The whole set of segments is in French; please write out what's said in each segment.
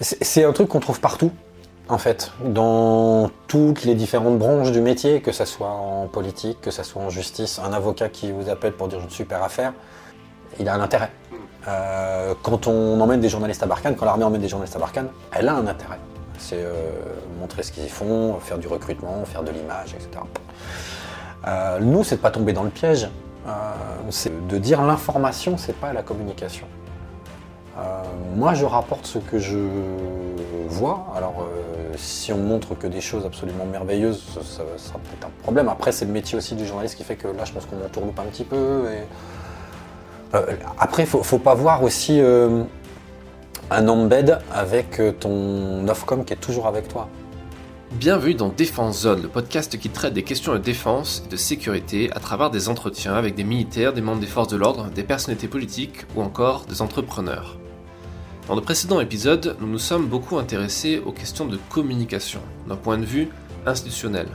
C'est un truc qu'on trouve partout, en fait, dans toutes les différentes branches du métier, que ce soit en politique, que ce soit en justice. Un avocat qui vous appelle pour dire une super affaire, il a un intérêt. Euh, quand on emmène des journalistes à Barkhane, quand l'armée emmène des journalistes à Barkhane, elle a un intérêt. C'est euh, montrer ce qu'ils font, faire du recrutement, faire de l'image, etc. Euh, nous, c'est de pas tomber dans le piège. C'est de dire l'information, c'est pas la communication. Euh, moi, je rapporte ce que je vois. Alors, euh, si on montre que des choses absolument merveilleuses, ça, sera peut-être un problème. Après, c'est le métier aussi du journaliste qui fait que là, je pense qu'on m'entourloupe un petit peu. Et... Euh, après, faut, faut pas voir aussi un embed avec ton Ofcom qui est toujours avec toi. Bienvenue dans Défense Zone, le podcast qui traite des questions de défense et de sécurité à travers des entretiens avec des militaires, des membres des forces de l'ordre, des personnalités politiques ou encore des entrepreneurs. Dans le précédent épisode, nous nous sommes beaucoup intéressés aux questions de communication, d'un point de vue institutionnel.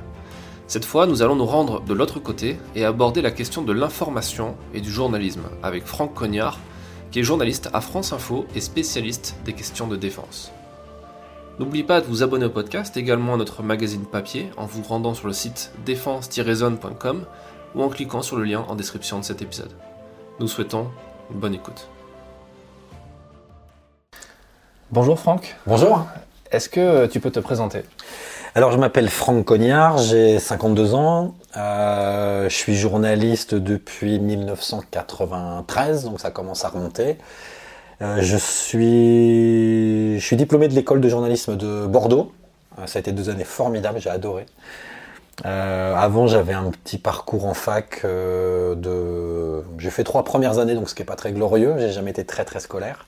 Cette fois, nous allons nous rendre de l'autre côté et aborder la question de l'information et du journalisme avec Franck Cognard, qui est journaliste à France Info et spécialiste des questions de défense. N'oubliez pas de vous abonner au podcast, également à notre magazine papier, en vous rendant sur le site défense-zone.com ou en cliquant sur le lien en description de cet épisode. Nous souhaitons une bonne écoute. Bonjour Franck, Bonjour. est-ce que tu peux te présenter? Alors, je m'appelle Franck Cognard, j'ai 52 ans. Euh, je suis journaliste depuis 1993, donc ça commence à remonter. Euh, je, suis, je suis diplômé de l'école de journalisme de Bordeaux. Euh, ça a été deux années formidables, j'ai adoré. Euh, avant, j'avais un petit parcours en fac euh, de. J'ai fait trois premières années, donc ce qui n'est pas très glorieux. J'ai jamais été très très scolaire.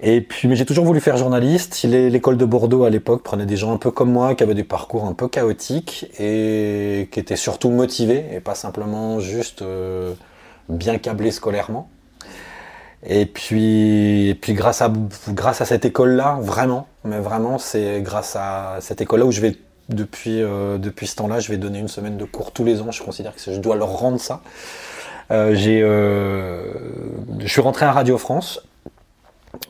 Et puis, mais j'ai toujours voulu faire journaliste. L'école de Bordeaux à l'époque prenait des gens un peu comme moi, qui avaient des parcours un peu chaotiques et qui étaient surtout motivés et pas simplement juste euh, bien câblés scolairement. Et puis, et puis grâce à grâce à cette école-là, vraiment, mais vraiment, c'est grâce à cette école-là où je vais depuis euh, depuis ce temps-là, je vais donner une semaine de cours tous les ans. Je considère que je dois leur rendre ça. Euh, j'ai, euh, je suis rentré à Radio France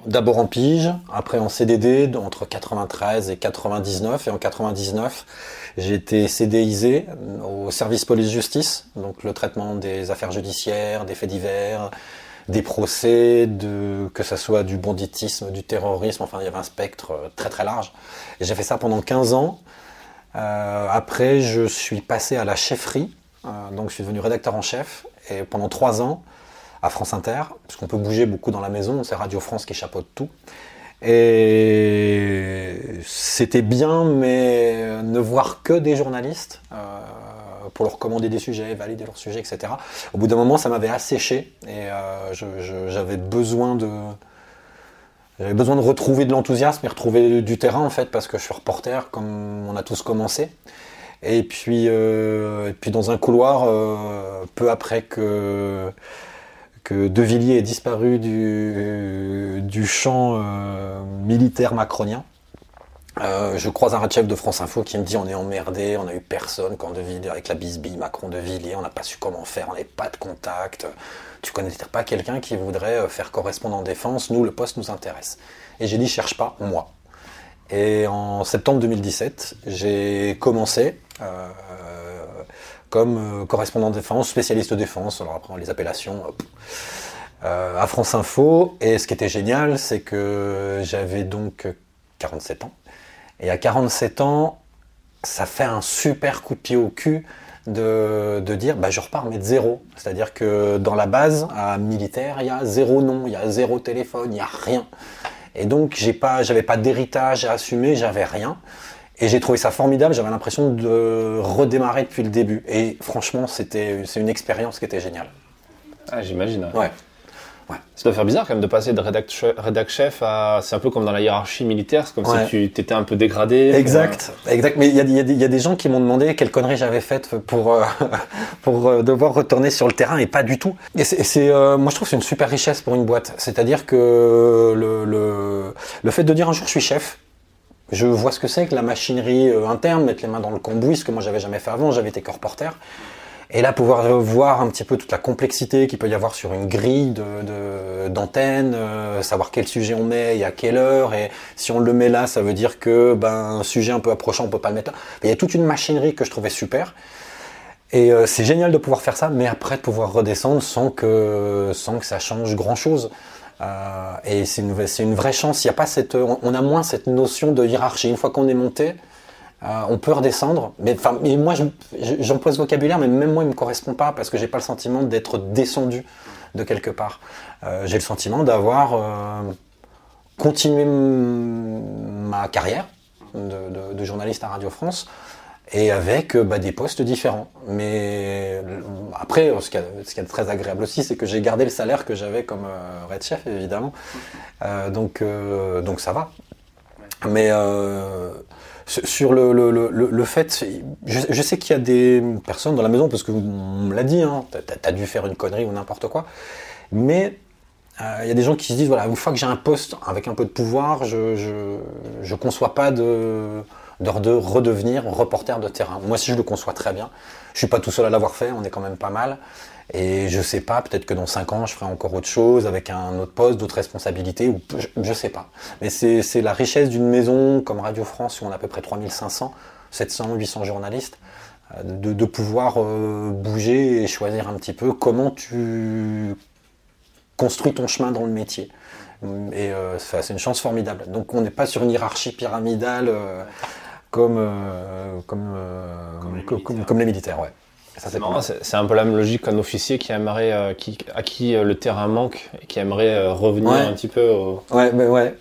D'abord en pige, après en CDD entre 93 et 99. Et en 99, j'ai été CDisé au service police-justice, donc le traitement des affaires judiciaires, des faits divers, des procès, que ce soit du banditisme, du terrorisme, enfin il y avait un spectre euh, très très large. J'ai fait ça pendant 15 ans. Euh, après, je suis passé à la chefferie, euh, donc je suis devenu rédacteur en chef. Et pendant 3 ans, à France Inter, parce qu'on peut bouger beaucoup dans la maison, c'est Radio France qui chapeaute tout. Et c'était bien, mais ne voir que des journalistes euh, pour leur commander des sujets, valider leurs sujets, etc. Au bout d'un moment, ça m'avait asséché et euh, j'avais besoin de j'avais besoin de retrouver de l'enthousiasme et retrouver du terrain en fait, parce que je suis reporter comme on a tous commencé. Et puis, euh, et puis dans un couloir, peu après que que De Villiers est disparu du, champ euh, militaire macronien. Euh, je croise un chef de France Info qui me dit on est emmerdé, on a eu personne quand De Villiers, avec la bisbille Macron de Villiers, on n'a pas su comment faire, on n'avait pas de contact. Tu connais pas quelqu'un qui voudrait euh, faire correspondant en défense, nous le poste nous intéresse. Et j'ai dit cherche pas, moi. Et en septembre 2017, j'ai commencé comme euh, correspondant défense, spécialiste défense, alors après les appellations, euh, à France Info. Et ce qui était génial, c'est que j'avais donc 47 ans. Et à 47 ans, ça fait un super coup de pied au cul de, de dire bah, je repars mais de zéro. C'est-à-dire que dans la base à militaire, il y a zéro nom, il y a zéro téléphone, il n'y a rien. Et donc j'ai pas, j'avais pas d'héritage à assumer, j'avais rien. Et j'ai trouvé ça formidable, j'avais l'impression de redémarrer depuis le début. Et franchement, c'était, c'est une expérience qui était géniale. Ah, j'imagine. Ouais. Ça doit faire bizarre quand même de passer de rédac, rédac chef à. C'est un peu comme dans la hiérarchie militaire, c'est comme Ouais. si tu étais un peu dégradé. Exact, exact. Mais il y a, y a y a des gens qui m'ont demandé quelle connerie j'avais faite pour, euh, pour euh, devoir retourner sur le terrain et pas du tout. Et c'est, c'est, euh, moi je trouve que c'est une super richesse pour une boîte. C'est-à-dire que le, le, le fait de dire un jour je suis chef, je vois ce que c'est que la machinerie euh, interne, mettre les mains dans le cambouis, ce que moi j'avais jamais fait avant, j'avais été que reporter. Et là, pouvoir voir un petit peu toute la complexité qu'il peut y avoir sur une grille de d'antenne, euh, savoir quel sujet on met et à quelle heure, et si on le met là, ça veut dire que ben un sujet un peu approchant, on peut pas le mettre là. Il y a toute une machinerie que je trouvais super. Et euh, c'est génial de pouvoir faire ça, mais après de pouvoir redescendre sans que sans que ça change grand chose. Euh, et c'est une, vraie chance. Y a pas cette, on a moins cette notion de hiérarchie. Une fois qu'on est monté, euh, on peut redescendre, mais, enfin, moi j'emploie ce vocabulaire, mais même moi il me correspond pas parce que j'ai pas le sentiment d'être descendu de quelque part. J'ai le sentiment d'avoir continué ma carrière de, journaliste à Radio France et avec bah, des postes différents. Mais après, ce qui est très agréable aussi, c'est que j'ai gardé le salaire que j'avais comme Red Chef, évidemment. donc, donc ça va. Mais sur le, le, le, le fait, je, je sais qu'il y a des personnes dans la maison, parce que on me l'a dit, hein, t'as as dû faire une connerie ou n'importe quoi, mais euh, il y a des gens qui se disent, voilà, une fois que j'ai un poste avec un peu de pouvoir, je je, je conçois pas de, de, de redevenir reporter de terrain. Moi, si je le conçois très bien, je suis pas tout seul à l'avoir fait, on est quand même pas mal. Et je sais pas, peut-être que dans 5 ans, je ferai encore autre chose avec un autre poste, d'autres responsabilités, ou je, je sais pas. Mais c'est la richesse d'une maison comme Radio France, où on a à peu près 3500, 700, 800 journalistes, euh, de, pouvoir euh, bouger et choisir un petit peu comment tu construis ton chemin dans le métier. Et euh, c'est une chance formidable. Donc on n'est pas sur une hiérarchie pyramidale comme, euh, comme, comme, comme, comme, les militaires. Ouais. C'est un peu la même logique qu'un officier qui aimerait, euh, qui, à qui euh, le terrain manque et qui aimerait euh, revenir un petit peu au... Ouais, mais ouais.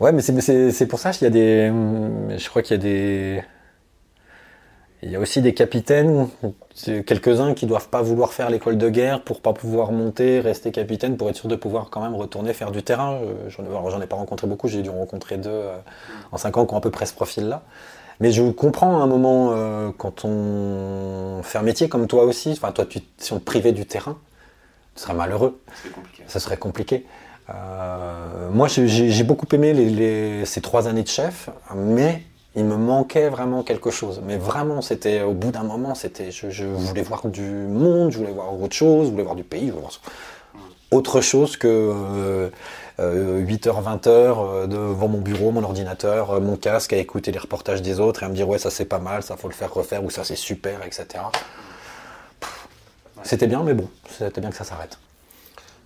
Ouais, mais c'est pour ça qu'il y a des. Je crois qu'il y a des. Il y a aussi des capitaines, quelques-uns qui doivent pas vouloir faire l'école de guerre pour pas pouvoir monter, rester capitaine, pour être sûr de pouvoir quand même retourner faire du terrain. J'en ai, ai pas rencontré beaucoup, j'ai dû en rencontrer deux en cinq ans qui ont à peu près ce profil-là. Mais je comprends à un moment euh, quand on fait un métier comme toi aussi, enfin toi tu, si on te privait du terrain, tu serais malheureux. Ça serait compliqué. Euh, moi j'ai beaucoup aimé les, les, ces trois années de chef, mais il me manquait vraiment quelque chose. Mais vraiment, c'était au bout d'un moment, c'était je, je, voulais voir du monde, je voulais voir autre chose, je voulais voir du pays, je voulais voir autre chose que euh, 8h, 20h euh, devant mon bureau, mon ordinateur, euh, mon casque, à écouter les reportages des autres et à me dire ouais ça c'est pas mal, ça faut le faire refaire ou ça c'est super, etc. C'était bien, mais bon, c'était bien que ça s'arrête.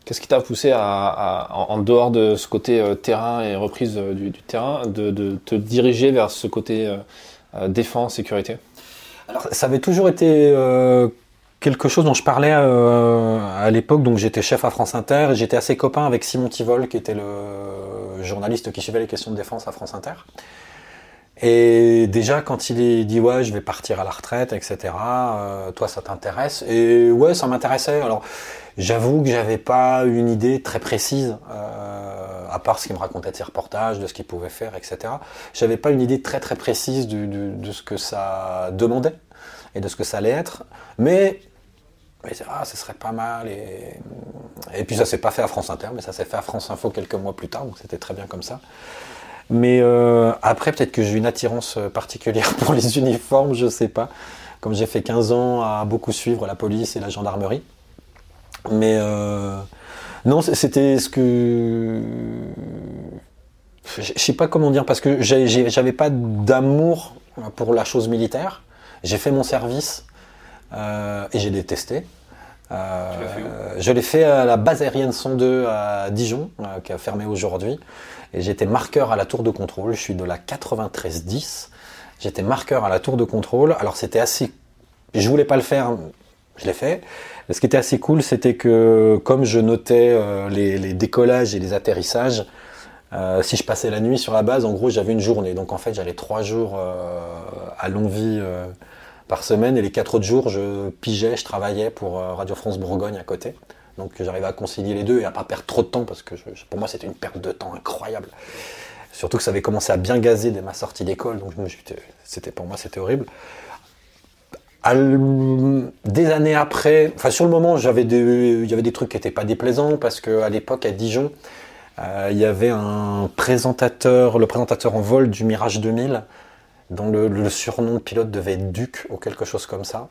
Qu'est-ce qui t'a poussé à, en dehors de ce côté euh, terrain et reprise du, terrain, de, te diriger vers ce côté défense, sécurité? Alors, ça avait toujours été quelque chose dont je parlais euh, à l'époque, donc j'étais chef à France Inter, j'étais assez copain avec Simon Tivol, qui était le journaliste qui suivait les questions de défense à France Inter. Et déjà, quand il dit ouais, je vais partir à la retraite, etc. Euh, toi, ça t'intéresse? Et ouais, ça m'intéressait. Alors, j'avoue que j'avais pas une idée très précise, euh, à part ce qu'il me racontait de ses reportages, de ce qu'il pouvait faire, etc. J'avais pas une idée très très précise de ce que ça demandait et de ce que ça allait être. Mais mais ah, ce serait pas mal. Et, et puis ça s'est pas fait à France Inter, mais ça s'est fait à France Info quelques mois plus tard, donc c'était très bien comme ça. Mais euh, après, peut-être que j'ai une attirance particulière pour les uniformes, je sais pas. Comme j'ai fait 15 ans à beaucoup suivre la police et la gendarmerie. Mais euh, non, c'était ce que. Je sais pas comment dire, parce que j'avais pas d'amour pour la chose militaire. J'ai fait mon service euh, et j'ai détesté. Euh, je l'ai fait à la base aérienne 102 à Dijon, euh, qui a fermé aujourd'hui. Et j'étais marqueur à la tour de contrôle. Je suis de la 93-10. J'étais marqueur à la tour de contrôle. Alors c'était assez... Je voulais pas le faire, je l'ai fait. ce qui était assez cool, c'était que comme je notais les, les, décollages et les atterrissages, euh, si je passais la nuit sur la base, en gros, j'avais une journée. Donc en fait, j'allais trois jours à Longwy par semaine et les quatre autres jours, je pigeais, je travaillais pour euh, Radio France Bourgogne à côté. Donc j'arrivais à concilier les deux et à pas perdre trop de temps parce que pour moi c'était une perte de temps incroyable. Surtout que ça avait commencé à bien gazer dès ma sortie d'école, donc c'était pour moi c'était horrible. des années après, enfin sur le moment, j'avais il y avait des trucs qui n'étaient pas déplaisants parce qu'à l'époque à Dijon, euh, il y avait un présentateur, le présentateur en vol du Mirage 2000, dont le, surnom pilote devait être Duc ou quelque chose comme ça.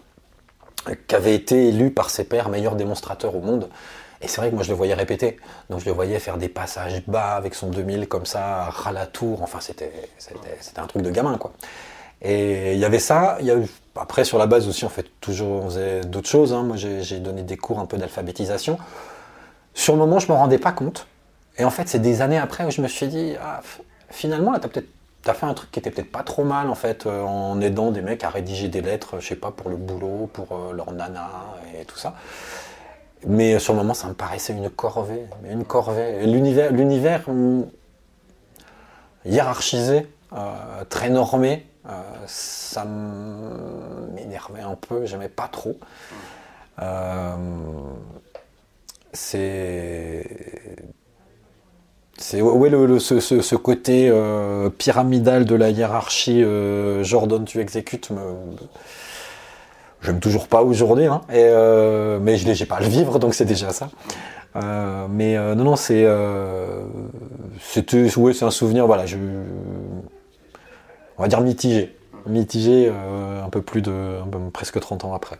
qui avait été élu par ses pairs meilleur démonstrateur au monde. Et c'est vrai que moi je le voyais répéter. Donc je le voyais faire des passages bas avec son 2000 comme ça, ras la tour. Enfin, c'était, un truc de gamin, quoi. Et il y avait ça. Il y a après, sur la base aussi, on fait toujours d'autres choses. Hein. Moi, j'ai donné des cours un peu d'alphabétisation. Sur le moment, je ne me rendais pas compte. Et en fait, c'est des années après où je me suis dit, ah, finalement, là, tu as peut-être as fait un truc qui était peut-être pas trop mal en fait euh, en aidant des mecs à rédiger des lettres, je sais pas, pour le boulot, pour euh, leur nana et tout ça. Mais sur le moment, ça me paraissait une corvée, une corvée. L'univers, hum, hiérarchisé, euh, très normé, ça m'énervait un peu, j'aimais pas trop. c'est c'est le, ce, côté euh, pyramidal de la hiérarchie euh, Jordan tu exécutes me j'aime toujours pas aujourd'hui hein, euh, mais je n'ai pas à le vivre donc c'est déjà ça. Mais non non c'est c'était ouais, c'est un souvenir voilà je on va dire mitigé. Mitigé un peu plus de presque 30 ans après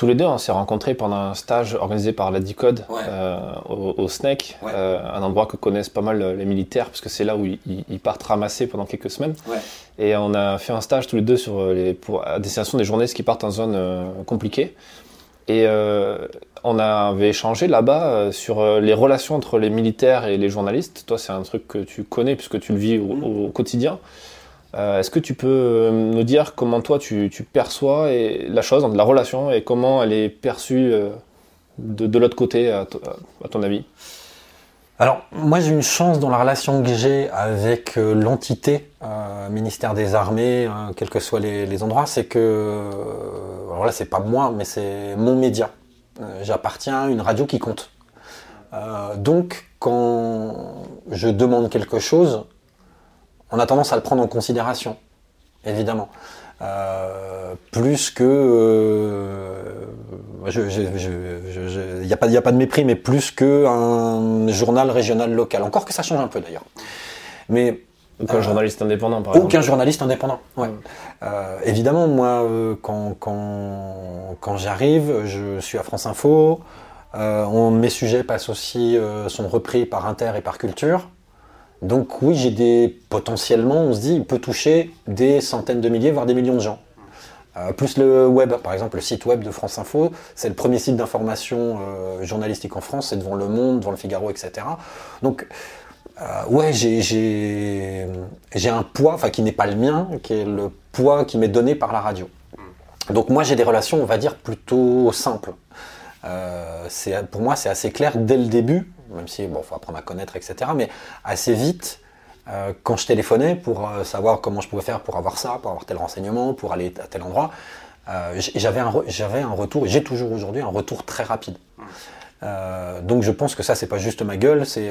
tous les deux, on s'est rencontrés pendant un stage organisé par la DICODE euh, au, SNEC, euh, un endroit que connaissent pas mal les militaires, parce que c'est là où ils, partent ramasser pendant quelques semaines. Et on a fait un stage tous les deux sur les, pour, à destination des journalistes qui partent en zone euh, compliquée. Et on avait échangé là-bas sur les relations entre les militaires et les journalistes. Toi, c'est un truc que tu connais puisque tu le vis au, au quotidien. Euh, est-ce que tu peux euh, nous dire comment toi tu, perçois la chose, la relation, et comment elle est perçue euh, de, l'autre côté, à, ton avis? Alors, moi j'ai une chance dans la relation que j'ai avec l'entité ministère des Armées, quels que soient les, endroits, c'est que, alors là c'est pas moi, mais c'est mon média. J'appartiens à une radio qui compte. donc, quand je demande quelque chose, on a tendance à le prendre en considération, évidemment. Euh, plus que il n'y a, pas, a pas de mépris, mais plus qu'un journal régional local. Encore que ça change un peu d'ailleurs. Mais aucun euh, journaliste indépendant, par exemple. Aucun journaliste indépendant. Ouais. Euh, évidemment, moi, quand, quand, quand j'arrive, je suis à France Info. on, mes sujets passent aussi, sont repris par Inter et par Culture. Donc oui, j'ai des potentiellement, on se dit, il peut toucher des centaines de milliers, voire des millions de gens. Euh, plus le web, par exemple, le site web de France Info, c'est le premier site d'information euh, journalistique en France, c'est devant Le Monde, devant Le Figaro, etc. Donc euh, ouais, j'ai un poids, enfin qui n'est pas le mien, qui est le poids qui m'est donné par la radio. Donc moi j'ai des relations, on va dire, plutôt simples. pour moi c'est assez clair dès le début, même si bon, faut apprendre à connaître, etc. Mais assez vite, euh, quand je téléphonais pour euh, savoir comment je pouvais faire pour avoir ça, pour avoir tel renseignement, pour aller à tel endroit, euh, j'avais un, j'avais un retour, j'ai toujours aujourd'hui un retour très rapide. Donc je pense que ça, c'est pas juste ma gueule, c'est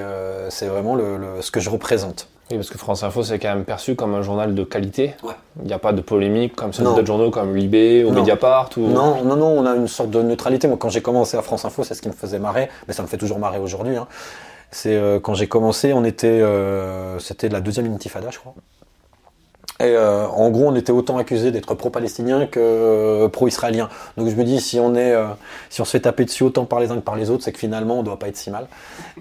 c'est vraiment le, ce que je représente. Oui, parce que France Info, c'est quand même perçu comme un journal de qualité. Il n'y a pas de polémique comme sur d'autres journaux comme Libé ou Mediapart. Ou... Non, non, non, on a une sorte de neutralité. Moi, quand j'ai commencé à France Info, c'est ce qui me faisait marrer, mais ça me fait toujours marrer aujourd'hui. Hein. C'est euh, quand j'ai commencé, on était, euh, c'était la deuxième intifada, je crois. Et euh, en gros, on était autant accusé d'être pro-palestinien que euh, pro-israélien. Donc je me dis, si on est, euh, si on se fait taper dessus autant par les uns que par les autres, c'est que finalement, on doit pas être si mal.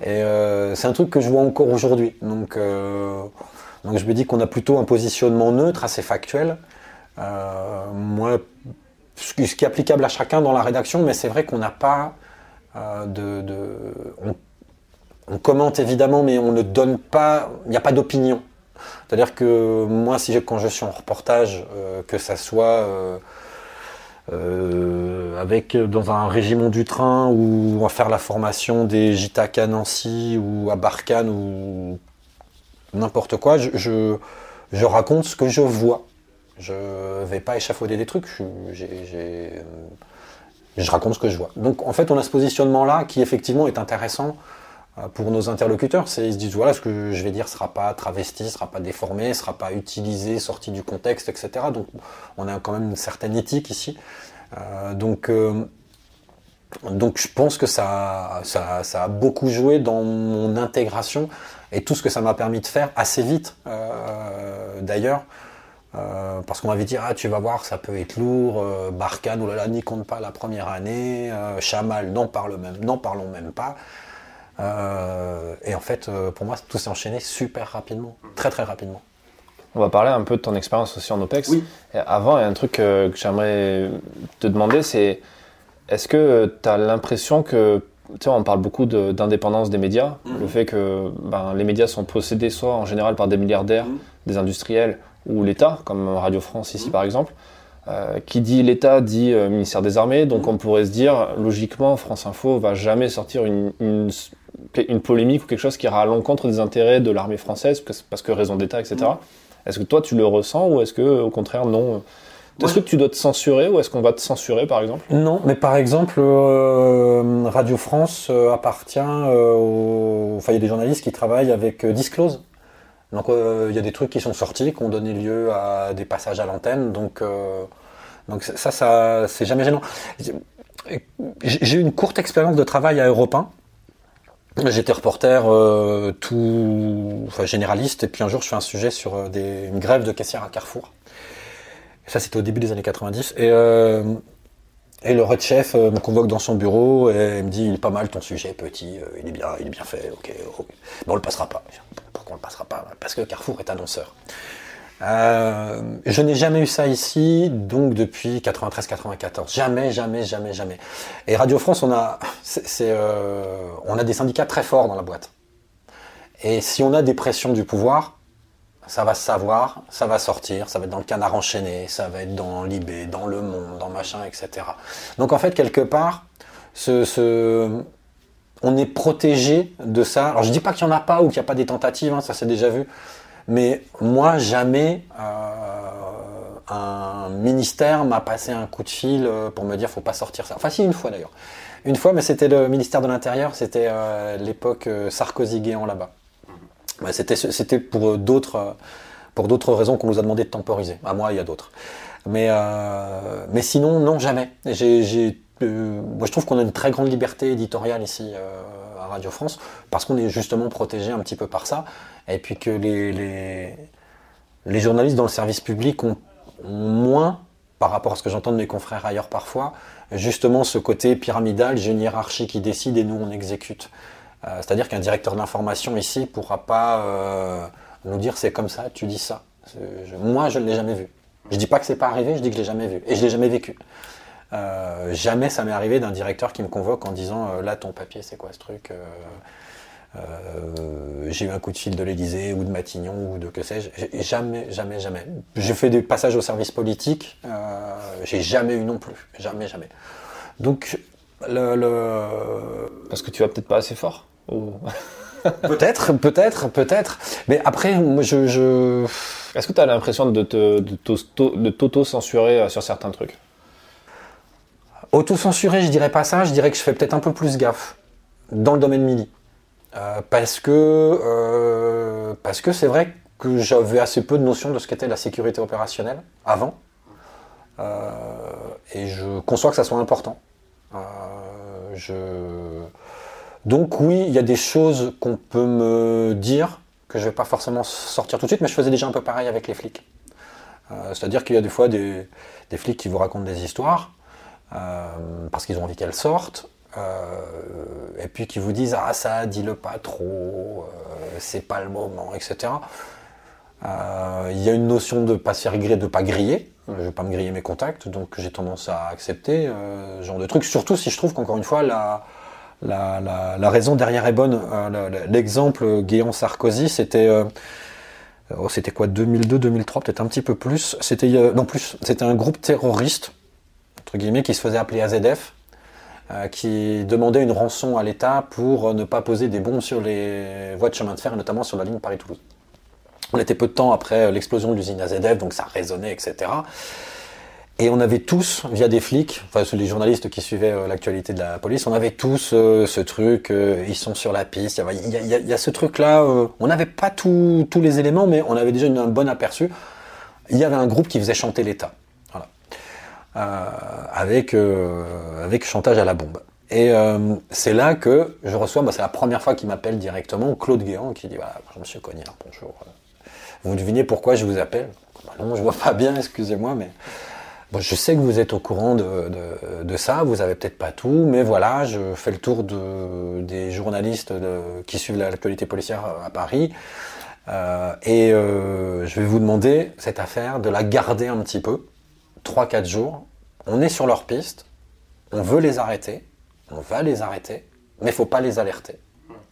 C'est un truc que je vois encore aujourd'hui. Donc, je me dis qu'on a plutôt un positionnement neutre, assez factuel. moi, ce qui est applicable à chacun dans la rédaction, mais c'est vrai qu'on n'a pas de, on commente évidemment, mais on ne donne pas, il n'y a pas d'opinion. C'est-à-dire que moi, si quand je suis en reportage, euh, que ça soit euh, euh, avec dans un régiment du train ou à faire la formation des JTAC à Nancy ou à Barkhane ou n'importe quoi, je, je, raconte ce que je vois. Je vais pas échafauder des trucs. Je, raconte ce que je vois. Donc en fait, on a ce positionnement-là qui effectivement est intéressant pour nos interlocuteurs. Ils se disent voilà, ce que je vais dire sera pas travesti, sera pas déformé, sera pas utilisé, sorti du contexte, etc. Donc on a quand même une certaine éthique ici. Euh, donc euh, donc je pense que ça, a beaucoup joué dans mon intégration et tout ce que ça m'a permis de faire assez vite d'ailleurs. Euh, parce qu'on m'avait dit, ah, tu vas voir, ça peut être lourd, euh, Barkhane, oulala, n'y compte pas la première année, euh, Chamal, n'en parlons même pas. Euh, et en fait, pour moi, tout s'est enchaîné super rapidement, très très rapidement. On va parler un peu de ton expérience aussi en OPEX. Oui. avant, il y a un truc que j'aimerais te demander, c'est est-ce que tu as l'impression que tu sais, on parle beaucoup d'indépendance des médias, mhm. le fait que ben, les médias sont possédés soit en général par des milliardaires, mhm. des industriels ou l'État, comme Radio France ici mhm. par exemple. Euh, qui dit l'État dit euh, ministère des Armées, donc on pourrait se dire logiquement France Info va jamais sortir une, une, une polémique ou quelque chose qui ira à l'encontre des intérêts de l'armée française parce que, raison d'État, etc. Est-ce que toi tu le ressens ou est-ce que au contraire non? Est-ce que tu dois te censurer ou est-ce qu'on va te censurer par exemple? Non, mais par exemple, euh, Radio France euh, appartient euh, aux... Enfin, il y a des journalistes qui travaillent avec Disclose. Donc il y a des trucs qui sont sortis, qui ont donné lieu à des passages à l'antenne. Donc, donc ça, ça c'est jamais gênant. J'ai eu une courte expérience de travail à Europe 1. J'étais reporter tout, enfin, généraliste, et puis un jour je fais un sujet sur des, une grève de caissière à Carrefour. Ça, c'était au début des années 90. Et, euh, et le red chef euh, me convoque dans son bureau et me dit il est pas mal ton sujet, petit, euh, il est bien, il est bien fait, ok, mais on le passera pas. Pourquoi on le passera pas? Parce que Carrefour est annonceur. Je n'ai jamais eu ça ici, donc depuis 93-94. Jamais, jamais, jamais, jamais. Et Radio France, on a, c'est, on a des syndicats très forts dans la boîte. Et si on a des pressions du pouvoir, ça va se savoir, ça va sortir, ça va être dans le canard enchaîné, ça va être dans Libé, dans Le Monde, dans machin, etc. Donc en fait, quelque part, on est protégé de ça. Alors je dis pas qu'il n'y en a pas ou qu'il n'y a pas des tentatives, hein, ça c'est déjà vu. Mais moi, jamais euh, un ministère m'a passé un coup de fil euh, pour me dire faut pas sortir ça. Enfin si, une fois d'ailleurs. Une fois, mais c'était le ministère de l'Intérieur, c'était euh, l'époque Sarkozy-Guéant là-bas. Bah, c'était pour d'autres pour d'autres raisons qu'on nous a demandé de temporiser. À moi, il y a d'autres. Mais, mais sinon, non, jamais. Moi, je trouve qu'on a une très grande liberté éditoriale ici Radio France, parce qu'on est justement protégé un petit peu par ça, et puis que les, journalistes dans le service public ont, moins, par rapport à ce que j'entends de mes confrères ailleurs parfois, justement ce côté pyramidal, j'ai une hiérarchie qui décide et nous on exécute. Euh, c'est-à-dire qu'un directeur d'information ici ne pourra pas euh, nous dire c'est comme ça, tu dis ça. moi, je ne l'ai jamais vu. Je ne dis pas que c'est pas arrivé, je dis que je l'ai jamais vu et je l'ai jamais vécu. Euh, jamais ça m'est arrivé d'un directeur qui me convoque en disant là ton papier c'est quoi ce truc j'ai eu un coup de fil de l'Elysée ou de Matignon ou de que sais-je. Jamais, jamais, jamais. J'ai fait des passages au service politique. j'ai jamais eu non plus. Jamais, jamais. Donc le, Parce que tu vas peut-être pas assez fort peut-être, peut-être, peut-être. Mais après, moi, je. je... Est-ce que tu as l'impression de, de t'auto-censurer euh, sur certains trucs? Auto-censurer, je dirais pas ça. Je dirais que je fais peut-être un peu plus gaffe dans le domaine mini. Euh, parce que euh, parce que c'est vrai que j'avais assez peu de notion de ce qu'était la sécurité opérationnelle avant. et je conçois que ça soit important. donc oui, il y a des choses qu'on peut me dire que je ne vais pas forcément sortir tout de suite, mais je faisais déjà un peu pareil avec les flics. Euh, c'est-à-dire qu'il y a des fois des, flics qui vous racontent des histoires euh, parce qu'ils ont envie qu'elles sortent, euh, et puis qui vous disent ah ça dis-le pas trop, c'est pas le moment, etc. Il y a une notion de pas faire griller, de pas griller. Je vais pas me griller mes contacts, donc j'ai tendance à accepter ce genre de trucs. Surtout si je trouve qu'encore une fois la la, raison derrière est bonne. Euh, l'exemple Guéant Sarkozy, c'était euh, oh, c'était quoi 2002, 2003, peut-être un petit peu plus. C'était euh, non plus, c'était un groupe terroriste entre qui se faisait appeler AZF, qui demandait une rançon à l'État pour ne pas poser des bombes sur les voies de chemin de fer, notamment sur la ligne Paris-Toulouse. On était peu de temps après l'explosion de l'usine AZF, donc ça résonnait, etc. Et on avait tous, via des flics, enfin les journalistes qui suivaient euh, l'actualité de la police, on avait tous euh, ce truc, euh, ils sont sur la piste, il y a, ce truc-là, on n'avait pas tous les éléments, mais on avait déjà un bon aperçu. Il y avait un groupe qui faisait chanter l'État. Avec, avec chantage à la bombe. Et c'est là que je reçois, bah, c'est la première fois qu'il m'appelle directement, Claude Guéant, qui dit voilà, Monsieur Cognard, bonjour. Vous devinez pourquoi je vous appelle? Bah Non, je vois pas bien, excusez-moi, mais bon, je sais que vous êtes au courant de, ça. Vous avez peut-être pas tout, mais voilà, je fais le tour de, des journalistes qui suivent l'actualité policière à Paris. Euh, et euh, je vais vous demander cette affaire de la garder un petit peu, 3-4 jours. On est sur leur piste, on veut les arrêter, on va les arrêter, mais il faut pas les alerter.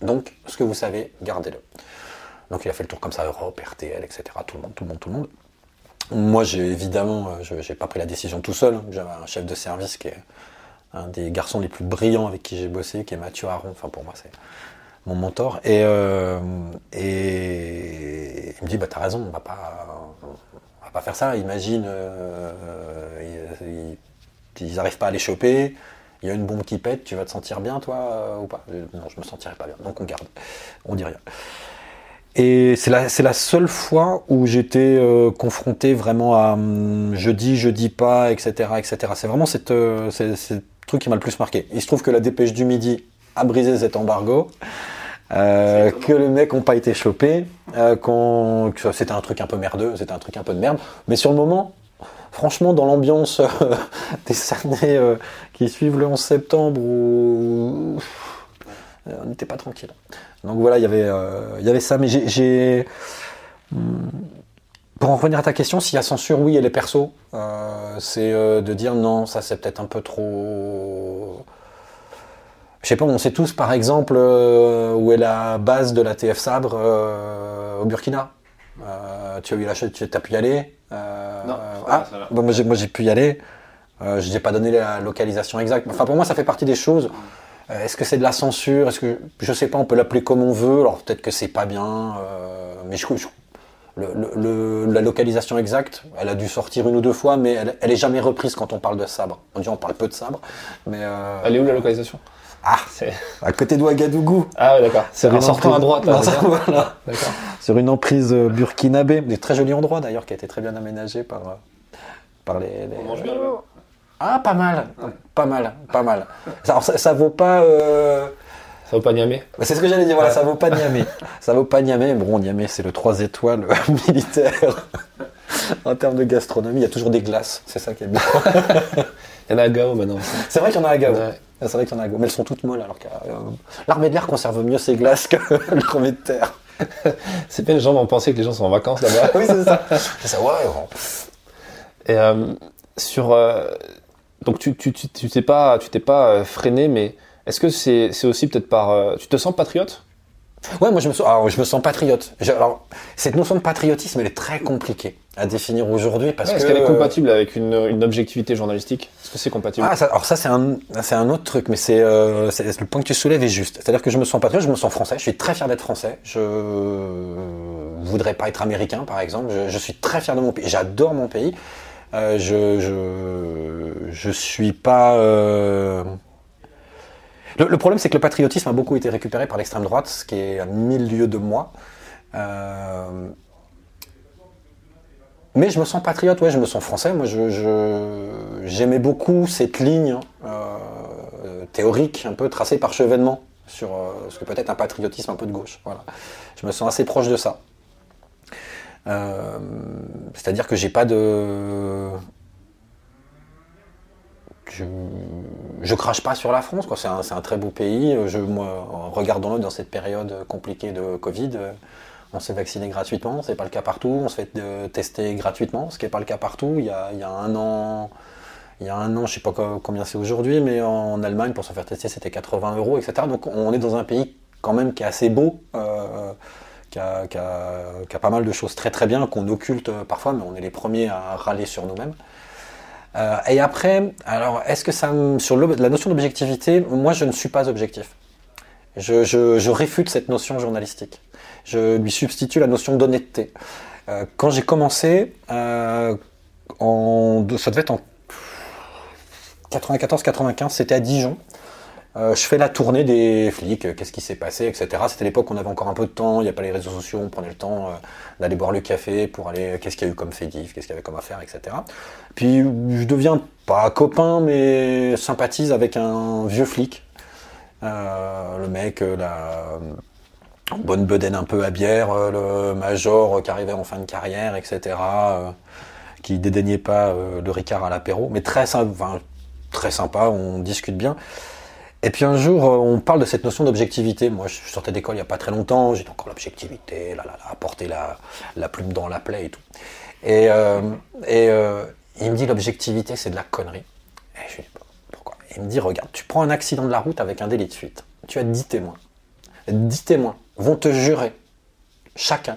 Donc, ce que vous savez, gardez-le. Donc, il a fait le tour comme ça, Europe, RTL, etc. Tout le monde, tout le monde, tout le monde. Moi, j'ai évidemment, euh, je n'ai pas pris la décision tout seul. J'avais un chef de service qui est un des garçons les plus brillants avec qui j'ai bossé, qui est Mathieu Aron. Enfin, pour moi, c'est mon mentor. Et, euh, et il me dit, bah, t'as raison, on va pas, faire ça. Imagine, euh, ils n'arrivent pas à les choper il y a une bombe qui pète, tu vas te sentir bien toi euh, ou pas? Non, je me sentirais pas bien. Donc on garde, on dit rien. Et c'est la, la, seule fois où j'étais euh, confronté vraiment à hum, je dis, je dis pas, etc. etc. C'est vraiment cette, euh, ce truc qui m'a le plus marqué. Il se trouve que la dépêche du midi a brisé cet embargo. Que les mecs n'ont pas été chopés, que c'était un truc un peu merdeux, c'était un truc un peu de merde. Mais sur le moment, franchement, dans l'ambiance euh, des années euh, qui suivent le 11 septembre, où, on n'était pas tranquille. Donc voilà, il y avait, euh, y avait ça. Mais j'ai. Hmm, pour en revenir à ta question, s'il y a censure, oui, elle est perso. c'est de dire non, ça c'est peut-être un peu trop. Je sais pas, on sait tous par exemple où est la base de la TF Sabre au Burkina. tu as eu la tu as pu y aller euh, non. ah, bon, moi j'ai pu y aller. Euh, je n'ai pas donné la localisation exacte. Enfin, pour moi, ça fait partie des choses. Euh, est-ce que c'est de la censure? Est-ce que je sais pas On peut l'appeler comme on veut. Alors peut-être que c'est pas bien, mais je, je le, la localisation exacte, elle a dû sortir une ou deux fois, mais elle, elle est jamais reprise quand on parle de sabre. On dit on parle peu de sabre, mais elle est où la localisation? Ah, c'est à côté d'Ouagadougou. Ah ouais, d'accord. C'est en sortant à droite. Là, voilà. Sur une emprise euh, burkinabé, des très joli endroit d'ailleurs, qui a été très bien aménagé par, euh, par les. On mange bien Ah, pas mal, pas mal, pas mal. Alors ça, ça vaut pas. Euh... Ça vaut pas Niamey bah, C'est ce que j'allais dire, voilà, ça vaut pas Niamey. ça vaut pas Niamey. Bon, Niamey, c'est le 3 étoiles militaire. en termes de gastronomie, il y a toujours des glaces, c'est ça qui est bien. il y en a à Gao maintenant. C'est vrai qu'il y en a à Gao. Ah, c'est vrai qu'il y en a, mais elles sont toutes molles alors que euh, l'armée de l'air conserve mieux ses glaces que l'armée de terre. c'est bien, les gens vont penser que les gens sont en vacances là-bas. oui, c'est ça. C'est ça, ouais. Et euh, sur. Euh, donc, tu t'es tu, tu, pas, tu t'es pas freiné, mais est-ce que c'est aussi peut-être par. tu te sens patriote? Ouais, moi je me sens, alors, je me sens patriote. Alors, cette notion de patriotisme, elle est très compliquée à définir aujourd'hui parce Est-ce qu'elle est compatible avec une, une objectivité journalistique? Est-ce que c'est compatible? Ah, Alors ça, c'est un, c'est un autre truc, mais c'est, euh, le point que tu soulèves est juste. C'est-à-dire que je me sens patriote, je me sens français. Je suis très fier d'être français. Je voudrais pas être américain, par exemple. Je, je suis très fier de mon pays. J'adore mon pays. Euh, je, je, je suis pas. Euh, le, problème, c'est que le patriotisme a beaucoup été récupéré par l'extrême droite, ce qui est à mille lieues de moi. Euh, mais je me sens patriote, ouais, je me sens français. Moi, j'aimais beaucoup cette ligne euh, théorique, un peu tracée par Chevènement, sur euh, ce que peut être un patriotisme un peu de gauche. Voilà. Je me sens assez proche de ça. C'est-à-dire que j'ai pas de je, je crache pas sur la France, quoi. C'est un, très beau pays. Je, moi, regardons-le dans cette période compliquée de Covid. On s'est vacciné gratuitement, c'est pas le cas partout. On se fait euh, tester gratuitement, ce qui n'est pas le cas partout. Il y a, un an, il y a un an, je sais pas combien c'est aujourd'hui, mais en Allemagne, pour se faire tester, c'était 80 euros, etc. Donc on est dans un pays quand même qui est assez beau, euh, a, qui, a, qui, a, pas mal de choses très très bien, qu'on occulte parfois, mais on est les premiers à râler sur nous-mêmes. Euh, et après, alors, est-ce que ça, sur la notion d'objectivité, moi, je ne suis pas objectif. Je, je, je, réfute cette notion journalistique. Je lui substitue la notion d'honnêteté. Euh, quand j'ai commencé, euh, en, ça devait être en 94-95, c'était à Dijon. Euh, je fais la tournée des flics, euh, qu'est-ce qui s'est passé, etc. C'était l'époque où on avait encore un peu de temps, il n'y a pas les réseaux sociaux, on prenait le temps euh, d'aller boire le café pour aller, qu'est-ce qu'il y a eu comme fait qu'est-ce qu'il y avait comme affaire, etc. Puis je deviens pas copain, mais sympathise avec un vieux flic. le mec, la, bonne bedaine un peu à bière, le major qui arrivait en fin de carrière, etc., qui dédaignait pas le Ricard à l'apéro, mais très, très sympa, on discute bien. Et puis un jour, on parle de cette notion d'objectivité. Moi, je sortais d'école il n'y a pas très longtemps, j'étais encore l'objectivité, là, là, là, porter la, la plume dans la plaie et tout. Et, et il me dit l'objectivité, c'est de la connerie. Et je lui dis pourquoi? Il me dit regarde, tu prends un accident de la route avec un délit de fuite. Tu as 10 témoins. 10 témoins vont te jurer, chacun,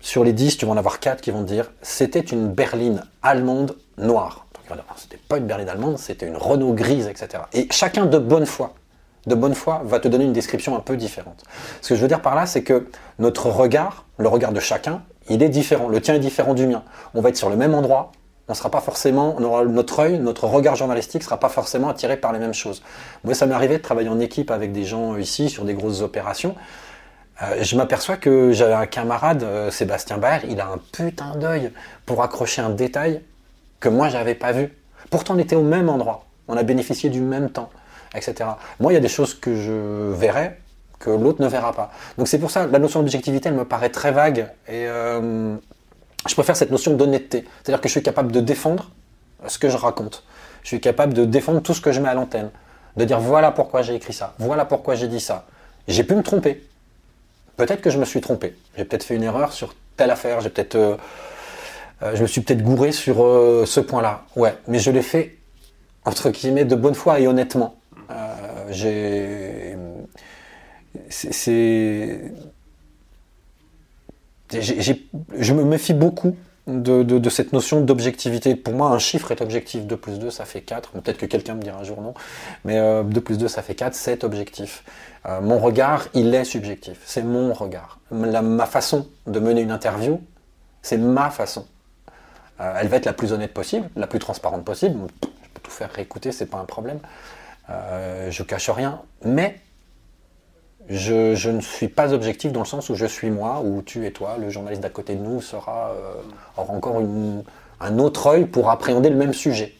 sur les 10, tu vas en avoir 4 qui vont te dire c'était une berline allemande noire. C'était pas une berline allemande, c'était une Renault grise, etc. Et chacun de bonne foi, de bonne foi, va te donner une description un peu différente. Ce que je veux dire par là, c'est que notre regard, le regard de chacun, il est différent. Le tien est différent du mien. On va être sur le même endroit, on sera pas forcément, notre œil, notre regard journalistique sera pas forcément attiré par les mêmes choses. Moi, ça m'est arrivé de travailler en équipe avec des gens ici sur des grosses opérations. Euh, je m'aperçois que j'avais un camarade, euh, Sébastien Baer, il a un putain d'œil pour accrocher un détail que moi j'avais pas vu. Pourtant, on était au même endroit, on a bénéficié du même temps, etc. Moi, il y a des choses que je verrai que l'autre ne verra pas. Donc c'est pour ça, la notion d'objectivité, elle me paraît très vague et euh, je préfère cette notion d'honnêteté. C'est-à-dire que je suis capable de défendre ce que je raconte. Je suis capable de défendre tout ce que je mets à l'antenne. De dire voilà pourquoi j'ai écrit ça, voilà pourquoi j'ai dit ça. J'ai pu me tromper. Peut-être que je me suis trompé. J'ai peut-être fait une erreur sur telle affaire. J'ai peut-être, euh, euh, je me suis peut-être gouré sur euh, ce point-là. Ouais, mais je l'ai fait entre guillemets de bonne foi et honnêtement. j'ai, c'est je me méfie beaucoup de, cette notion d'objectivité. Pour moi, un chiffre est objectif. 2 plus 2, ça fait 4. Peut-être que quelqu'un me dira un jour non. Mais 2 euh, plus 2, ça fait 4. C'est objectif. Euh, mon regard, il est subjectif. C'est mon regard. ma façon de mener une interview, c'est ma façon. Euh, elle va être la plus honnête possible, la plus transparente possible. Je peux tout faire réécouter, c'est pas un problème. je cache rien. Mais je, ne suis pas objectif dans le sens où je suis moi, ou tu et toi, le journaliste d'à côté de nous sera, euh, aura encore un autre œil pour appréhender le même sujet.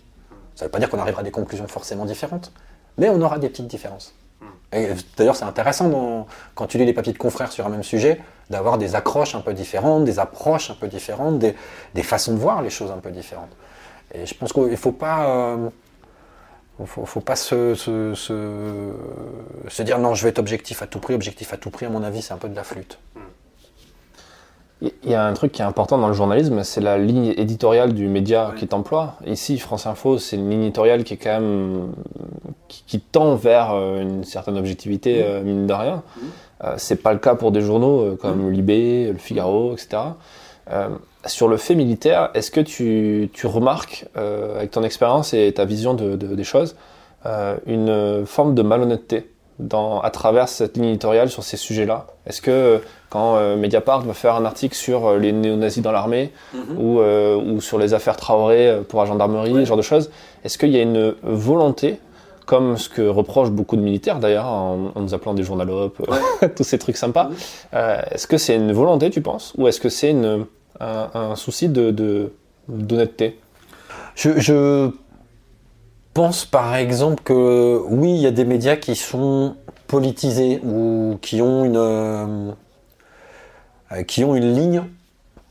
Ça ne veut pas dire qu'on arrivera à des conclusions forcément différentes, mais on aura des petites différences. D'ailleurs, c'est intéressant quand tu lis les papiers de confrères sur un même sujet, d'avoir des accroches un peu différentes, des approches un peu différentes, des, façons de voir les choses un peu différentes. Et je pense qu'il ne faut pas. Euh, faut, pas se, se, dire non, je vais être objectif à tout prix. Objectif à tout prix, à mon avis, c'est un peu de la flûte. Il y a un truc qui est important dans le journalisme, c'est la ligne éditoriale du média qui t'emploie. Ici, France Info, c'est une ligne éditoriale qui est quand même qui, tend vers euh, une certaine objectivité, euh, mine de rien. Euh, c'est pas le cas pour des journaux comme Libé, Le Figaro, etc. Sur le fait militaire, est-ce que tu, remarques, euh, avec ton expérience et ta vision de, des choses, euh, une forme de malhonnêteté? Dans, à travers cette ligne éditoriale sur ces sujets-là Est-ce que quand euh, Mediapart va faire un article sur les néo-nazis dans l'armée mhm. ou, ou, sur les affaires Traoré pour la gendarmerie, ce genre de choses, est-ce qu'il y a une volonté comme ce que reprochent beaucoup de militaires d'ailleurs en, nous appelant des journalopes, tous ces trucs sympas. Mhm. est-ce que c'est une volonté, tu penses, ou est-ce que c'est une, un, souci de, d'honnêteté? Je, pense par exemple que oui, il y a des médias qui sont politisés ou qui ont une, euh, une ligne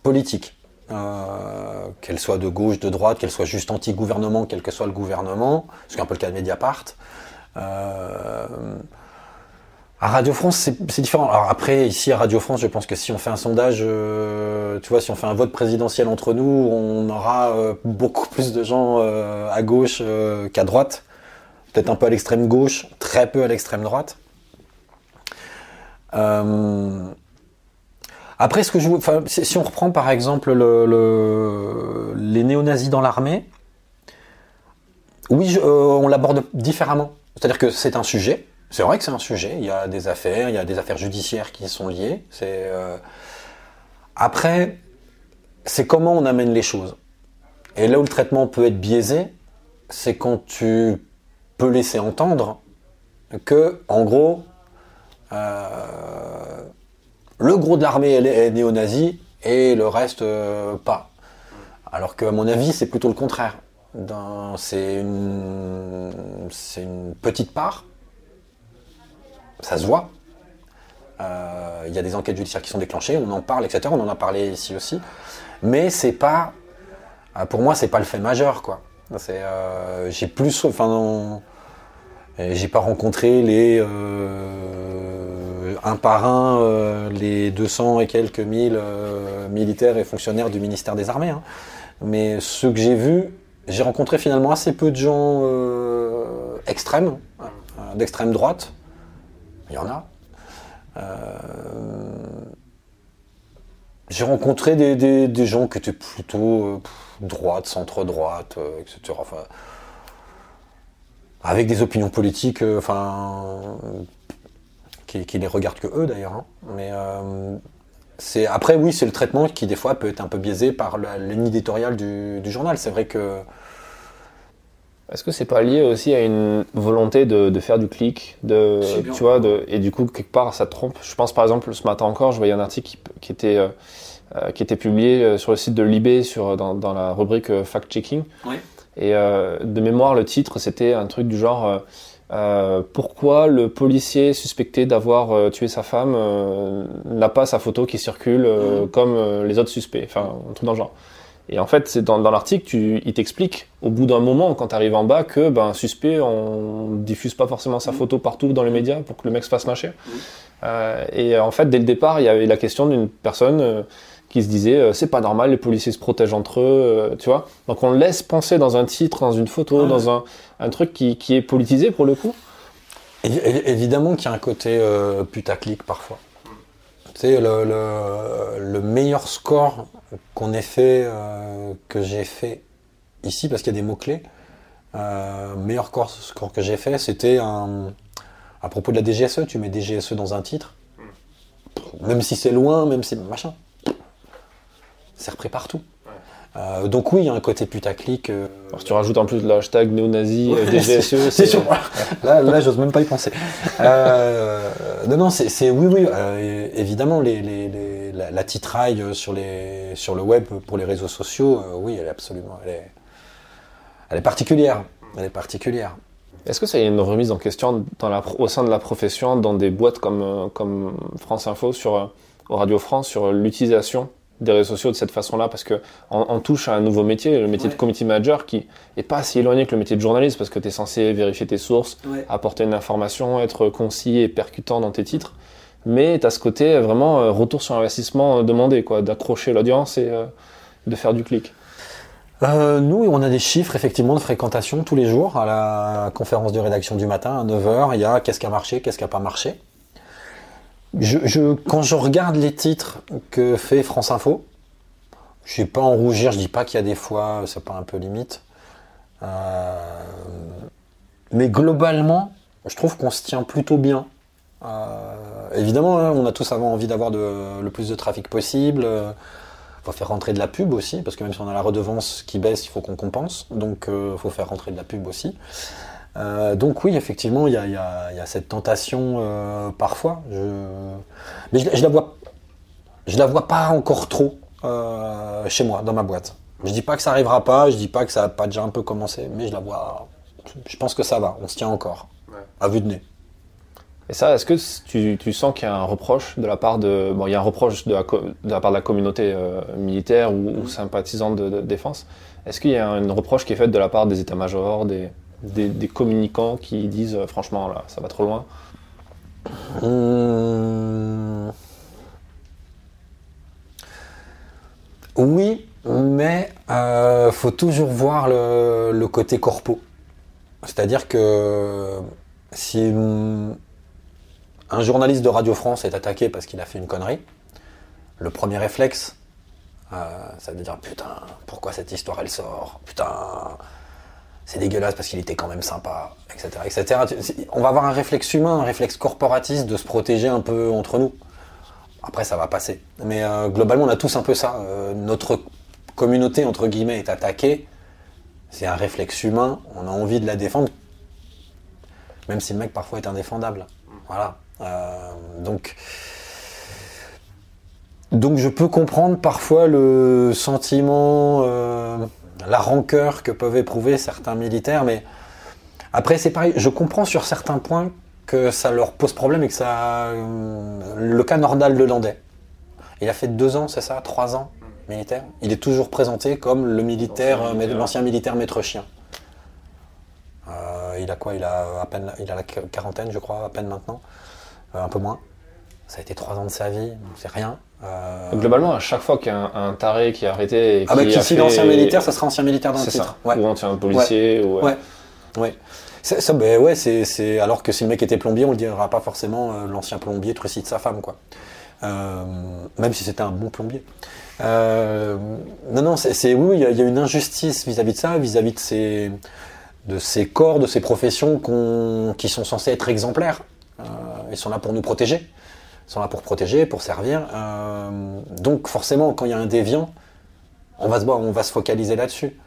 politique. Euh, qu'elle soit de gauche, de droite, qu'elle soit juste anti-gouvernement, quel que soit le gouvernement, ce qui est un peu le cas de Mediapart. Euh, à Radio France, c'est différent. Alors après, ici à Radio France, je pense que si on fait un sondage, euh, tu vois, si on fait un vote présidentiel entre nous, on aura euh, beaucoup plus de gens euh, à gauche qu'à droite. Peut-être un peu à l'extrême gauche, très peu à l'extrême droite. Après, ce que je, si on reprend par exemple le, les néo-nazis dans l'armée, oui, on l'aborde différemment. C'est-à-dire que c'est un sujet c'est vrai que c'est un sujet. Il y a des affaires, il y a des affaires judiciaires qui sont liées. C'est euh, après, c'est comment on amène les choses. Et là où le traitement peut être biaisé, c'est quand tu peux laisser entendre que, en gros, euh, le gros de l'armée est néo-nazi et le reste euh, pas. Alors qu'à mon avis, c'est plutôt le contraire. C'est une petite part ça se voit. Il y a des enquêtes judiciaires qui sont déclenchées, on en parle, etc. On en a parlé ici aussi. Mais c'est pas, pour moi, c'est pas le fait majeur, quoi. C'est, j'ai plus, enfin, j'ai pas rencontré les un par un les 200 et quelques mille militaires et fonctionnaires du ministère des Armées. Hein. Mais ceux que j'ai vus, j'ai rencontré finalement assez peu de gens euh, extrêmes, euh, d'extrême droite. Il y en a. Euh, j'ai rencontré des, gens qui étaient plutôt droite, centre-droite, etc. avec des opinions politiques, enfin, qui, les regardent que eux d'ailleurs. Hein. Mais après oui, c'est le traitement qui des fois peut être un peu biaisé par la éditoriale du, journal. C'est vrai que est-ce que c'est pas lié aussi à une volonté de, faire du clic, de tu vois, de, et du coup quelque part ça trompe? Je pense par exemple ce matin encore, je voyais un article qui, était euh, euh, qui était publié euh, sur le site de Libé sur dans, la rubrique fact checking. Et de mémoire le titre c'était un truc du genre pourquoi le policier suspecté d'avoir tué sa femme n'a pas sa photo qui circule mhm. comme les autres suspects, enfin un truc dans le genre. Et en fait, c'est dans, l'article, il t'explique au bout d'un moment, quand tu arrives en bas, que ben suspect, on diffuse pas forcément sa mhm. photo partout dans les médias pour que le mec se fasse mâcher. Mhm. et en fait, dès le départ, il y avait la question d'une personne qui se disait euh, c'est pas normal, les policiers se protègent entre eux, euh, tu vois. Donc on laisse penser dans un titre, dans une photo, dans un, un truc qui, qui, est politisé pour le coup. évidemment qu'il y a un côté euh, putaclic parfois. Tu sais, le, le, le meilleur score qu'on ait fait, que j'ai fait ici, parce qu'il y a des mots-clés, meilleur score que j'ai fait, c'était un, à propos de la DGSE, tu mets DGSE dans un titre, même si c'est loin, même si machin, c'est repris partout. Euh, donc oui, il y a un côté putaclic. Euh... Alors, si tu rajoutes en plus le hashtag néo-nazi, euh, DGSE, c'est sûr. là, là j'ose même pas y penser. Euh, non, non, c'est oui, oui. évidemment, les, les, la, titraille sur, les, sur le web pour les réseaux sociaux, oui, elle est absolument, elle est, elle est particulière. Elle est particulière. Est-ce que ça y a une remise en question dans la, au sein de la profession, dans des boîtes comme, comme France Info, sur, Radio France, sur l'utilisation des réseaux sociaux de cette façon-là parce que on, touche à un nouveau métier, le métier de committee manager qui est pas si éloigné que le métier de journaliste parce que tu es censé vérifier tes sources, apporter une information, être concis et percutant dans tes titres. Mais tu as ce côté vraiment euh, retour sur investissement euh, demandé, quoi, d'accrocher l'audience et euh, de faire du clic. nous, on a des chiffres effectivement de fréquentation tous les jours à la conférence de rédaction du matin à 9h. Il y a qu'est-ce qui a marché, qu'est-ce qui n'a pas marché. Je, quand je regarde les titres que fait France Info, je ne pas en rougir, je dis pas qu'il y a des fois, c'est pas un peu limite. Euh, mais globalement, je trouve qu'on se tient plutôt bien. Euh, évidemment, hein, on a tous envie d'avoir le plus de trafic possible. Il faut faire rentrer de la pub aussi, parce que même si on a la redevance qui baisse, il faut qu'on compense. Donc, il euh, faut faire rentrer de la pub aussi. Euh, donc oui, effectivement, il y a, cette tentation euh, parfois. Mais je, la vois, je la vois pas encore trop euh, chez moi, dans ma boîte. Je dis pas que ça arrivera pas, je dis pas que ça a pas déjà un peu commencé, mais je la vois. Je pense que ça va, on se tient encore, à vue de nez. Et ça, est-ce que tu, sens qu'il y a un reproche de la part de, bon, il y a un reproche de la, part de la communauté militaire ou, sympathisante de, défense. Est-ce qu'il y a un reproche qui est fait de la part des états-majors, des, des, communicants qui disent euh, franchement là ça va trop loin hum. Oui, mais euh, faut toujours voir le, côté corpo. C'est-à-dire que si un journaliste de Radio France est attaqué parce qu'il a fait une connerie, le premier réflexe, euh, ça veut dire putain, pourquoi cette histoire elle sort? Putain, c'est dégueulasse parce qu'il était quand même sympa, etc., etc. On va avoir un réflexe humain, un réflexe corporatiste de se protéger un peu entre nous. Après, ça va passer. Mais euh, globalement, on a tous un peu ça. Euh, notre communauté, entre guillemets, est attaquée. C'est un réflexe humain. On a envie de la défendre. Même si le mec, parfois, est indéfendable. Voilà. Euh, donc... Donc je peux comprendre parfois le sentiment la rancœur que peuvent éprouver certains militaires, mais après c'est pareil, je comprends sur certains points que ça leur pose problème et que ça. le cas Nordal de Landais. Il a fait deux ans, c'est ça Trois ans militaire. Il est toujours présenté comme le militaire, l'ancien militaire maître chien. il a quoi? Il a à peine, il a la quarantaine, je crois, à peine maintenant, un peu moins. Ça a été trois ans de sa vie, c'est rien. Euh, globalement, à chaque fois qu'il y a un, taré qui est arrêté. Et ah, bah, qui, si l'ancien militaire, ça sera ancien militaire dans le titre. Ça. Ou ancien policier. Ouais. Ouais. ouais. Ça, ben ouais, c'est, alors que si le mec était plombier, on le dira pas forcément euh, l'ancien plombier trucide sa femme, quoi. Euh, même si c'était un bon plombier. non, non, c'est, oui, il y, a une injustice vis-à-vis de ça, vis-à-vis de ces, de ces corps, de ces professions qui sont censés être exemplaires. ils sont là pour nous protéger sont là pour protéger, pour servir. Euh, donc forcément, quand il y a un déviant, on va se, on va se focaliser là-dessus.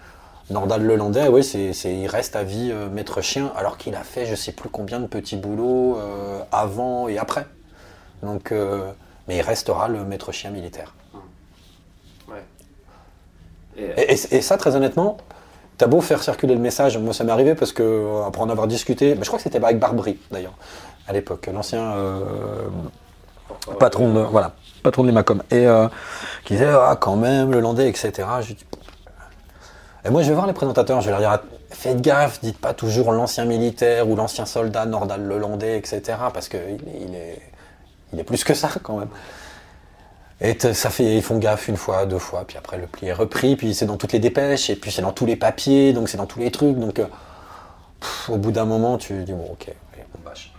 Nordal Lelandais, oui, c'est, il reste à vie euh, maître chien, alors qu'il a fait je sais plus combien de petits boulots euh, avant et après. Donc, mais il restera le maître chien militaire. Et, ça, très honnêtement, t'as beau faire circuler le message, moi ça m'est arrivé parce que après en avoir discuté, mais je crois que c'était avec Barbry d'ailleurs à l'époque, l'ancien patron de, voilà, patron de l'Emacom, et euh, qui disait ah quand même le landais, etc. et moi je vais voir les présentateurs, je vais leur dire faites gaffe, dites pas toujours l'ancien militaire ou l'ancien soldat Nordal le landais, etc. Parce que il, est, il est plus que ça quand même. Et ça fait, ils font gaffe une fois, deux fois, puis après le pli est repris, puis c'est dans toutes les dépêches, et puis c'est dans tous les papiers, donc c'est dans tous les trucs, donc euh, au bout d'un moment tu dis bon ok, on bâche.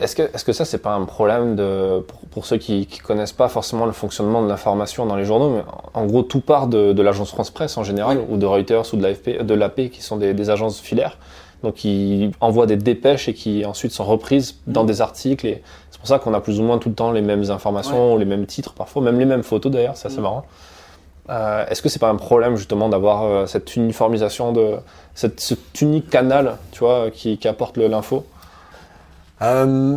Est-ce que, est -ce que ça, c'est pas un problème de, pour, ceux qui, qui connaissent pas forcément le fonctionnement de l'information dans les journaux, mais en gros, tout part de, de l'agence France Presse en général, ou de Reuters ou de l'AP, qui sont des, des, agences filaires, donc qui envoient des dépêches et qui ensuite sont reprises dans mm. des articles. Et c'est pour ça qu'on a plus ou moins tout le temps les mêmes informations, les mêmes titres parfois, même les mêmes photos d'ailleurs, c'est assez mm. marrant. Euh, Est-ce que c'est pas un problème justement d'avoir euh, cette uniformisation de cette, cet unique canal, tu vois, qui, qui apporte l'info? Euh,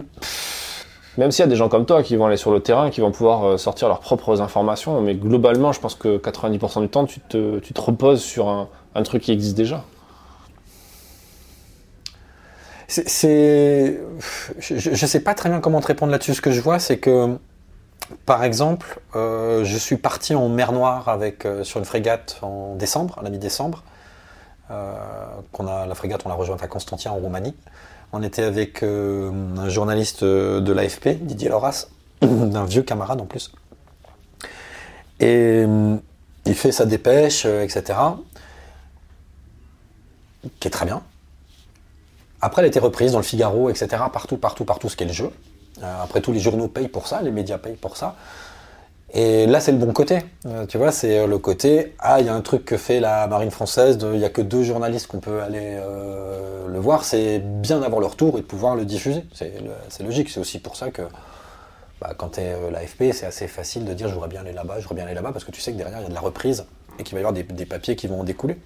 Même s'il y a des gens comme toi qui vont aller sur le terrain, qui vont pouvoir euh, sortir leurs propres informations, mais globalement, je pense que 90% du temps, tu te, tu reposes sur un, truc qui existe déjà. C'est, je ne sais pas très bien comment te répondre là-dessus. Ce que je vois, c'est que, par exemple, euh, je suis parti en mer Noire avec, sur une frégate en décembre, à la mi-décembre. La frégate, on l'a rejointe à Constantia en Roumanie. On était avec euh, un journaliste euh, de l'AFP, Didier Loras, d'un vieux camarade en plus. Et euh, il fait sa dépêche, etc. Qui est très bien. Après, elle a été reprise dans le Figaro, etc. Partout, partout, partout, ce qu'est le jeu. après, tous les journaux payent pour ça, les médias payent pour ça. Et là, c'est le bon côté. Euh, tu vois, c'est le côté ah, il y a un truc que fait la marine française, il y a que deux journalistes qu'on peut aller euh, le voir. C'est bien d'avoir leur tour et de pouvoir le diffuser. C'est logique. C'est aussi pour ça que bah, quand tu es euh, l'AFP, c'est assez facile de dire je voudrais bien aller là-bas, je voudrais bien aller là-bas, parce que tu sais que derrière, il y a de la reprise et qu'il va y avoir des, des, papiers qui vont en découler.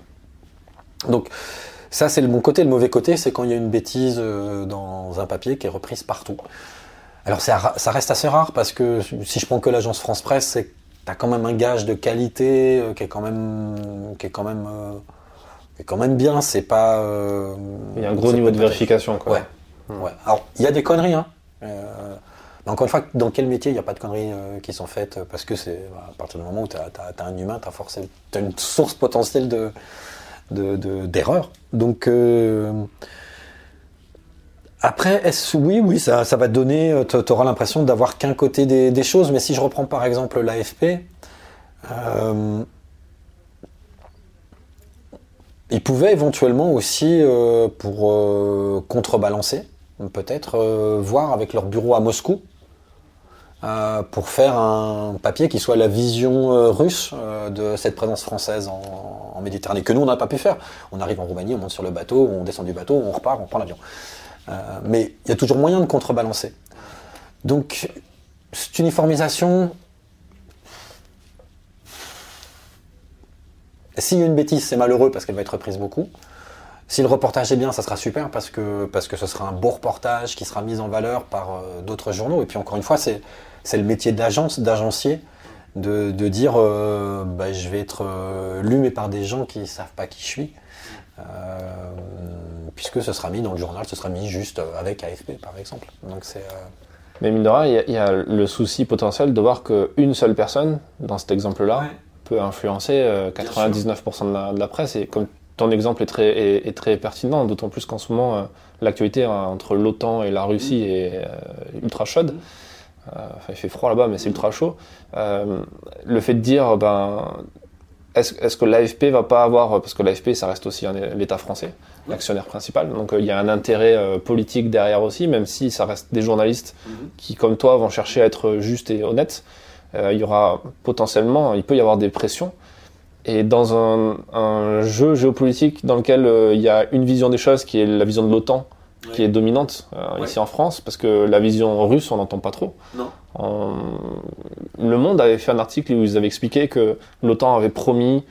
Donc, ça, c'est le bon côté. Le mauvais côté, c'est quand il y a une bêtise dans un papier qui est reprise partout. Alors ça reste assez rare parce que si je prends que l'agence France Presse, c'est t'as quand même un gage de qualité euh, qui est quand même qui est quand même euh, qui est quand même bien. C'est pas. Euh, il y a un gros niveau de vérification, quoi. Ouais. ouais. Alors il y a des conneries, hein. mais encore une fois, dans quel métier il n'y a pas de conneries qui sont faites? Parce que c'est à partir du moment où tu as, un humain, tu as forcément as une source potentielle de d'erreur. De, Donc après, oui, oui, ça, ça va donner, euh, tu auras l'impression d'avoir qu'un côté des, choses, mais si je reprends par exemple l'AFP, euh, il pouvait éventuellement aussi, euh, pour euh, contrebalancer, peut-être voir avec leur bureau à Moscou, pour faire un papier qui soit la vision russe de cette présence française en, en Méditerranée, que nous on n'a pas pu faire. On arrive en Roumanie, on monte sur le bateau, on descend du bateau, on repart, on prend l'avion. Euh, mais il y a toujours moyen de contrebalancer. Donc, cette uniformisation, s'il y a une bêtise, c'est malheureux parce qu'elle va être prise beaucoup. Si le reportage est bien, ça sera super parce que, parce que ce sera un beau reportage qui sera mis en valeur par euh, d'autres journaux. Et puis encore une fois, c'est, le métier d'agence, d'agencier, de, de dire euh, bah, je vais être lu mais par des gens qui ne savent pas qui je suis. Puisque ce sera mis dans le journal, ce sera mis juste avec AFP par exemple. Donc c'est. Mais mine de rien, il y, a le souci potentiel de voir qu'une seule personne, dans cet exemple-là, peut influencer 99% de la, presse. Et comme ton exemple est très, est, très pertinent, d'autant plus qu'en ce moment, l'actualité entre l'OTAN et la Russie mm. est ultra chaude. Euh, il fait froid là-bas, mais c'est ultra chaud. Euh, le fait de dire, ben, est-ce que l'AFP va pas avoir, parce que l'AFP, ça reste aussi l'État français, l'actionnaire principal, donc euh, il y a un intérêt politique derrière aussi, même si ça reste des journalistes mhm. qui, comme toi, vont chercher à être justes et honnêtes. il y aura potentiellement, il peut y avoir des pressions. Et dans un, un jeu géopolitique dans lequel il y a une vision des choses qui est la vision de l'OTAN, qui est dominante euh, ici en France, parce que la vision russe, on n'entend pas trop. Non. Le Monde avait fait un article où ils avaient expliqué que l'OTAN avait promis,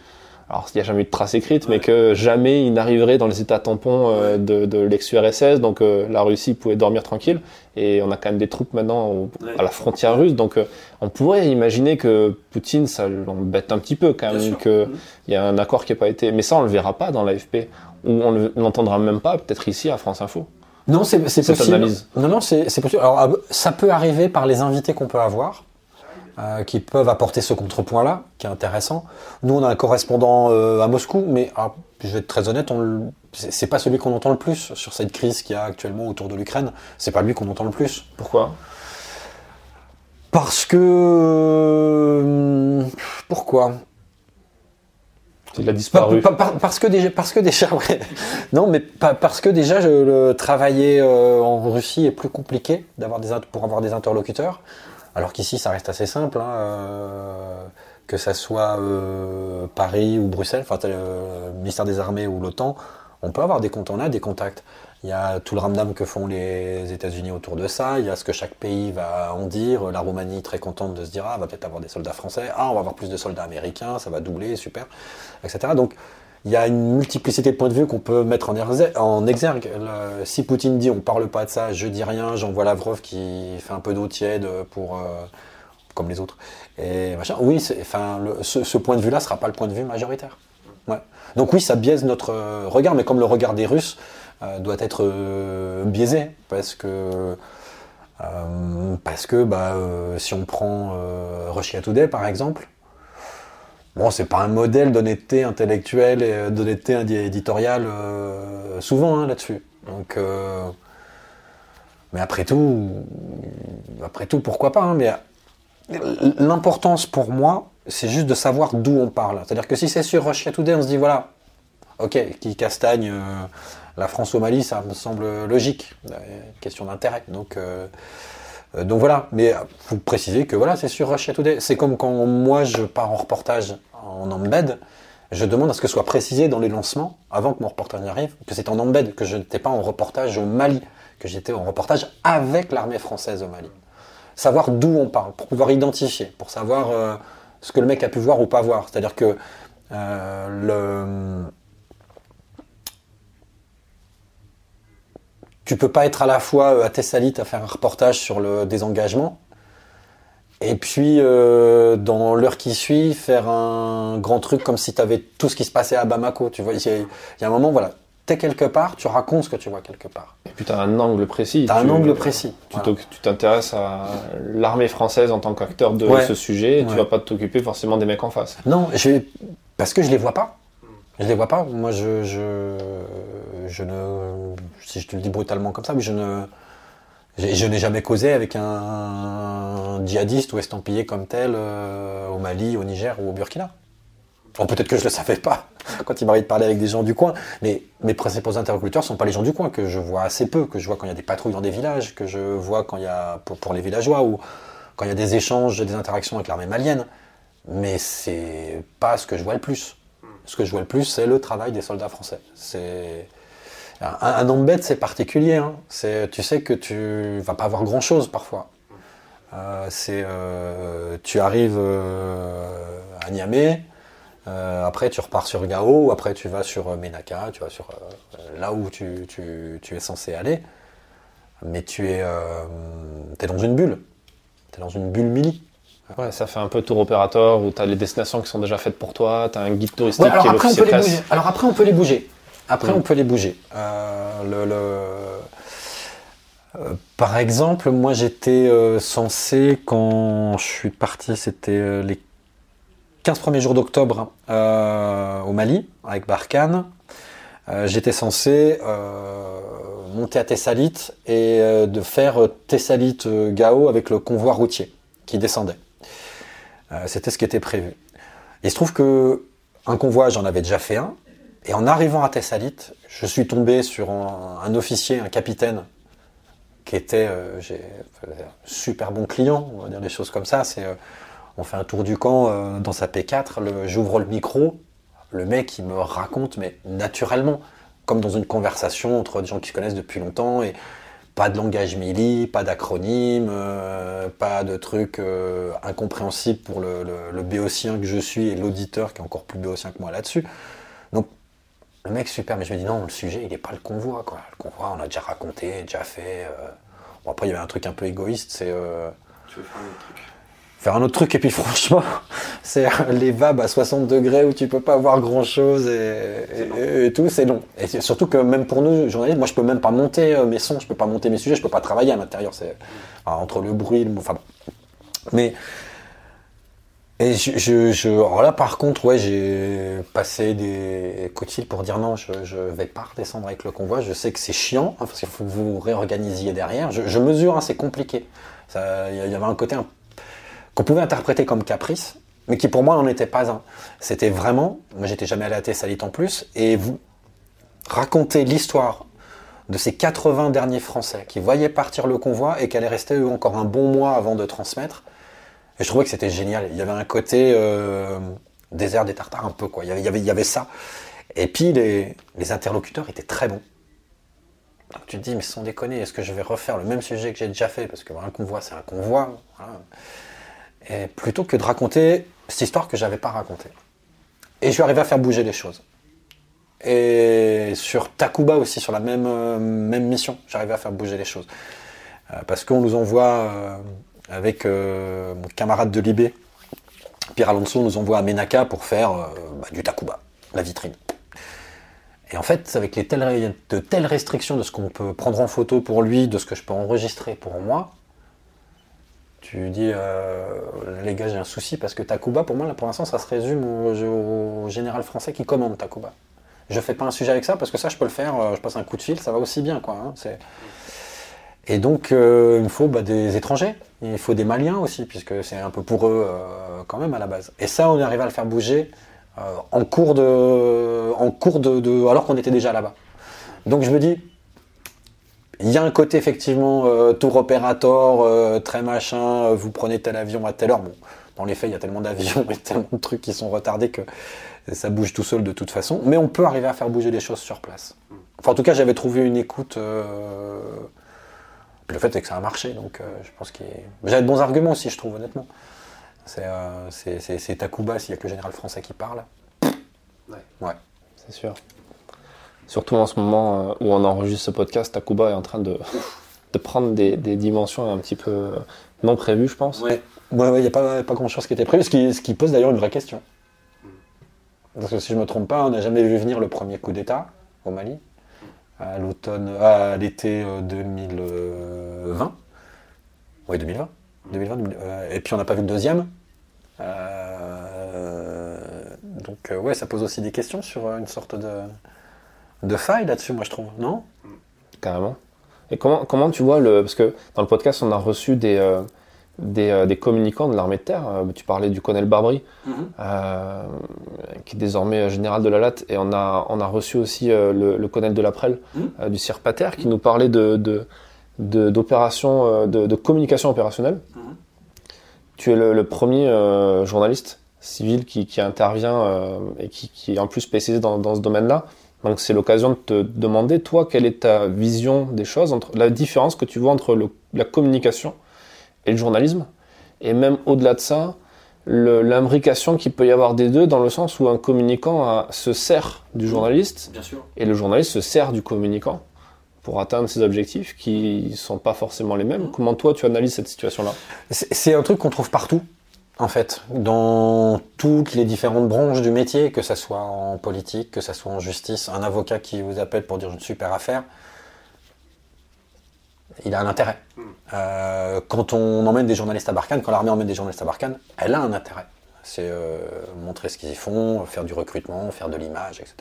alors il n'y a jamais eu de trace écrite, mais que jamais il n'arriverait dans les états tampons euh, de, de l'ex-URSS, donc euh, la Russie pouvait dormir tranquille. Et on a quand même des troupes maintenant à la frontière russe, donc on pourrait imaginer que Poutine, ça l'embête un petit peu quand même, qu'il y a un accord qui n'a pas été. Mais ça, on le verra pas dans l'AFP, ou on ne l'entendra même pas, peut-être ici à France Info. Non, c'est possible. Non, non, c'est possible. Alors, ça peut arriver par les invités qu'on peut avoir, euh, qui peuvent apporter ce contrepoint-là, qui est intéressant. Nous, on a un correspondant euh, à Moscou, mais ah, je vais être très honnête, c'est pas celui qu'on entend le plus sur cette crise qu'il y a actuellement autour de l'Ukraine. C'est pas lui qu'on entend le plus. Pourquoi? Parce que. Euh, pourquoi? Parce que déjà, parce que déjà, non, mais parce que déjà, je, le travailler euh, en Russie est plus compliqué d'avoir des pour avoir des interlocuteurs, alors qu'ici, ça reste assez simple, hein, euh, que ça soit euh, Paris ou Bruxelles, le ministère des Armées ou l'OTAN, on peut avoir des comptes, on a des contacts. Il y a tout le ramdam que font les États-Unis autour de ça. Il y a ce que chaque pays va en dire. La Roumanie très contente de se dire ah, va peut-être avoir des soldats français. Ah, on va avoir plus de soldats américains. Ça va doubler, super, etc. Donc il y a une multiplicité de points de vue qu'on peut mettre en, exergue. si Poutine dit on parle pas de ça, je dis rien, j'envoie Lavrov qui fait un peu d'eau tiède pour euh, comme les autres. Et machin. Oui, enfin, ce, point de vue-là sera pas le point de vue majoritaire. Donc oui, ça biaise notre regard, mais comme le regard des Russes euh, doit être euh, biaisé parce que euh, parce que bah, si on prend Russia Today par exemple, bon c'est pas un modèle d'honnêteté intellectuelle et d'honnêteté éditoriale souvent hein, là-dessus. Donc mais après tout, après tout, pourquoi pas hein, Mais l'importance pour moi, c'est juste de savoir d'où on parle. C'est-à-dire que si c'est sur Russia Today, on se dit voilà, ok, qui castagne la France au Mali, ça me semble logique, question d'intérêt. Donc, euh, euh, donc voilà, mais faut préciser que voilà, c'est sur Russia Today. C'est comme quand moi je pars en reportage en embed, je demande à ce que soit précisé dans les lancements, avant que mon reportage arrive, que c'est en embed, que je n'étais pas en reportage au Mali, que j'étais en reportage avec l'armée française au Mali. Savoir d'où on parle, pour pouvoir identifier, pour savoir euh, ce que le mec a pu voir ou pas voir. C'est-à-dire que le tu peux pas être à la fois euh, à Thessalite à faire un reportage sur le désengagement et puis euh, dans l'heure qui suit faire un grand truc comme si tu avais tout ce qui se passait à Bamako. Tu vois, il y, a un moment, voilà, es quelque part, tu racontes ce que tu vois quelque part. Et puis tu as un angle précis. Tu as un angle précis. Tu t'intéresses à l'armée française en tant qu'acteur de ce sujet, et tu vas pas t'occuper forcément des mecs en face. Non, je parce que je les vois pas. Je les vois pas. Moi, je, je, ne, si je te le dis brutalement comme ça, mais je ne, je n'ai jamais causé avec un, djihadiste ou estampillé comme tel euh, au Mali, au Niger ou au Burkina. Bon, peut-être que je le savais pas quand il m'arrive de parler avec des gens du coin, mais mes principaux interlocuteurs sont pas les gens du coin que je vois assez peu, que je vois quand il y a des patrouilles dans des villages, que je vois quand il y a pour, pour les villageois ou quand il y a des échanges, des interactions avec l'armée malienne. Mais c'est pas ce que je vois le plus ce que je vois le plus, c'est le travail des soldats français. C'est un, un c'est particulier. Hein. C'est, tu sais que tu vas pas avoir grand chose parfois. Euh, c'est, euh, tu arrives euh, à Niamey, après tu repars sur Gao, après tu vas sur Menaka, tu vas sur là où tu, es censé aller, mais tu es, dans une bulle, tu es dans une bulle mini. Ouais, ça fait un peu tour opérateur où tu as les destinations qui sont déjà faites pour toi, tu as un guide touristique alors qui est après, on peut les bouger. Alors après, on peut les bouger. Après, on peut les bouger. Euh, le, par exemple, moi j'étais censé, quand je suis parti, c'était les 15 premiers jours d'octobre au Mali, avec Barkhane. j'étais censé monter à Thessalite et de faire Thessalite-Gao avec le convoi routier qui descendait. C'était ce qui était prévu. Il se trouve que un convoi, j'en avais déjà fait un. Et en arrivant à Thessalite, je suis tombé sur un, officier, un capitaine, qui était euh, j'ai, super bon client, on va dire des choses comme ça. Euh, on fait un tour du camp euh, dans sa P4, j'ouvre le micro, le mec il me raconte, mais naturellement, comme dans une conversation entre des gens qui se connaissent depuis longtemps, et pas de langage mili, pas d'acronyme, euh, pas de trucs euh, incompréhensibles pour le, béotien que je suis et l'auditeur qui est encore plus béotien que moi là-dessus. Donc, le mec super, mais je me dis non, le sujet il n'est pas le convoi, quoi. Le convoi, on a déjà raconté, déjà fait. Euh. Bon, après, il y avait un truc un peu égoïste, c'est. tu veux faire un truc? Faire un autre truc. Et puis franchement, c'est les vabs à 60 degrés où tu peux pas voir grand chose et, tout, c'est long. Et surtout que même pour nous, journalistes, moi je peux même pas monter euh, mes sons, je peux pas monter mes sujets, je peux pas travailler à l'intérieur. C'est entre le bruit, le, enfin. Mais et je, je, alors là, par contre, ouais, j'ai passé des coups de fil pour dire non, je, je vais pas redescendre avec le convoi. Je sais que c'est chiant, hein, parce qu'il faut que vous réorganisiez derrière. Je, mesure, hein, c'est compliqué. Il y, avait un côté un qu'on pouvait interpréter comme caprice, mais qui pour moi n'en était pas un. C'était vraiment, moi j'étais jamais allé à Thessalite en plus, et vous racontez l'histoire de ces 80 derniers Français qui voyaient partir le convoi et qui allaient rester eux encore un bon mois avant de transmettre. Et je trouvais que c'était génial. Il y avait un côté euh, désert des Tartares un peu quoi. Il y avait, ça. Et puis les, interlocuteurs étaient très bons. Donc tu te dis mais sans déconner, est-ce que je vais refaire le même sujet que j'ai déjà fait? Parce que un convoi c'est un convoi. Voilà plutôt que de raconter cette histoire que j'avais pas racontée. Et je suis arrivé à faire bouger les choses. Et sur Takuba aussi, sur la même, euh, même mission, j'arrivais à faire bouger les choses. Euh, parce qu'on nous envoie, euh, avec mon camarade de Libé, Pierre Alonso, nous envoie à Menaka pour faire bah, du Takuba, la vitrine. Et en fait, avec de telles restrictions de ce qu'on peut prendre en photo pour lui, de ce que je peux enregistrer pour moi, tu dis, euh, les gars, j'ai un souci parce que Takuba, pour moi, pour l'instant, ça se résume au, général français qui commande Takuba. Je fais pas un sujet avec ça parce que ça, je peux le faire, euh, je passe un coup de fil, ça va aussi bien, quoi. Hein, et donc, euh, il faut bah, des étrangers, il faut des Maliens aussi, puisque c'est un peu pour eux quand même à la base. Et ça, on arrive à le faire bouger en cours de, en cours de alors qu'on était déjà là-bas. Donc je me dis, il y a un côté effectivement euh, tour opérateur, euh, très machin, euh, vous prenez tel avion à telle heure. Bon, dans les faits, il y a tellement d'avions et tellement de trucs qui sont retardés que ça bouge tout seul de toute façon. Mais on peut arriver à faire bouger les choses sur place. Enfin, en tout cas, j'avais trouvé une écoute. le fait est que ça a marché, donc je pense qu'il. J'avais de bons arguments aussi, je trouve, honnêtement. C'est Takuba s'il n'y a que le général français qui parle. Ouais. Ouais. C'est sûr. Surtout en ce moment euh, où on enregistre ce podcast, Takuba est en train de, de prendre des, des, dimensions un petit peu euh, non prévues, je pense. Ouais, il ouais, n'y a pas, pas grand-chose qui était prévu, ce qui, ce qui pose d'ailleurs une vraie question. Parce que si je ne me trompe pas, on n'a jamais vu venir le premier coup d'État au Mali, à l'automne, à l'été 2020. Euh, oui, 2020. 2020, et puis on n'a pas vu le deuxième. donc ouais, ça pose aussi des questions sur une sorte de de faille là-dessus, moi je trouve, non? Carrément. Et comment, comment tu vois le. Parce que dans le podcast, on a reçu des, euh, euh, des, communicants de l'armée de terre. Euh, tu parlais du colonel Barbry, mhm. qui est désormais général de la Latte. Et on a, on a reçu aussi le, le, colonel de la Prelle, mhm. du CIRPATER, qui nous parlait de, de, d'opérations, de, communication opérationnelle. Mhm. Tu es le, premier journaliste civil qui, qui intervient et qui, qui, est en plus spécialisé dans, dans ce domaine-là. Donc c'est l'occasion de te demander, toi, quelle est ta vision des choses, entre la différence que tu vois entre la communication et le journalisme, et même au-delà de ça, l'imbrication qu'il peut y avoir des deux, dans le sens où un communicant se sert du journaliste, et le journaliste se sert du communicant pour atteindre ses objectifs qui ne sont pas forcément les mêmes. Comment toi tu analyses cette situation-là? C'est un truc qu'on trouve partout en fait, dans toutes les différentes branches du métier, que ce soit en politique, que ce soit en justice, un avocat qui vous appelle pour dire une super affaire, il a un intérêt. Euh, quand on emmène des journalistes à Barkhane, quand l'armée emmène des journalistes à Barkhane, elle a un intérêt. C'est euh, montrer ce qu'ils y font, faire du recrutement, faire de l'image, etc.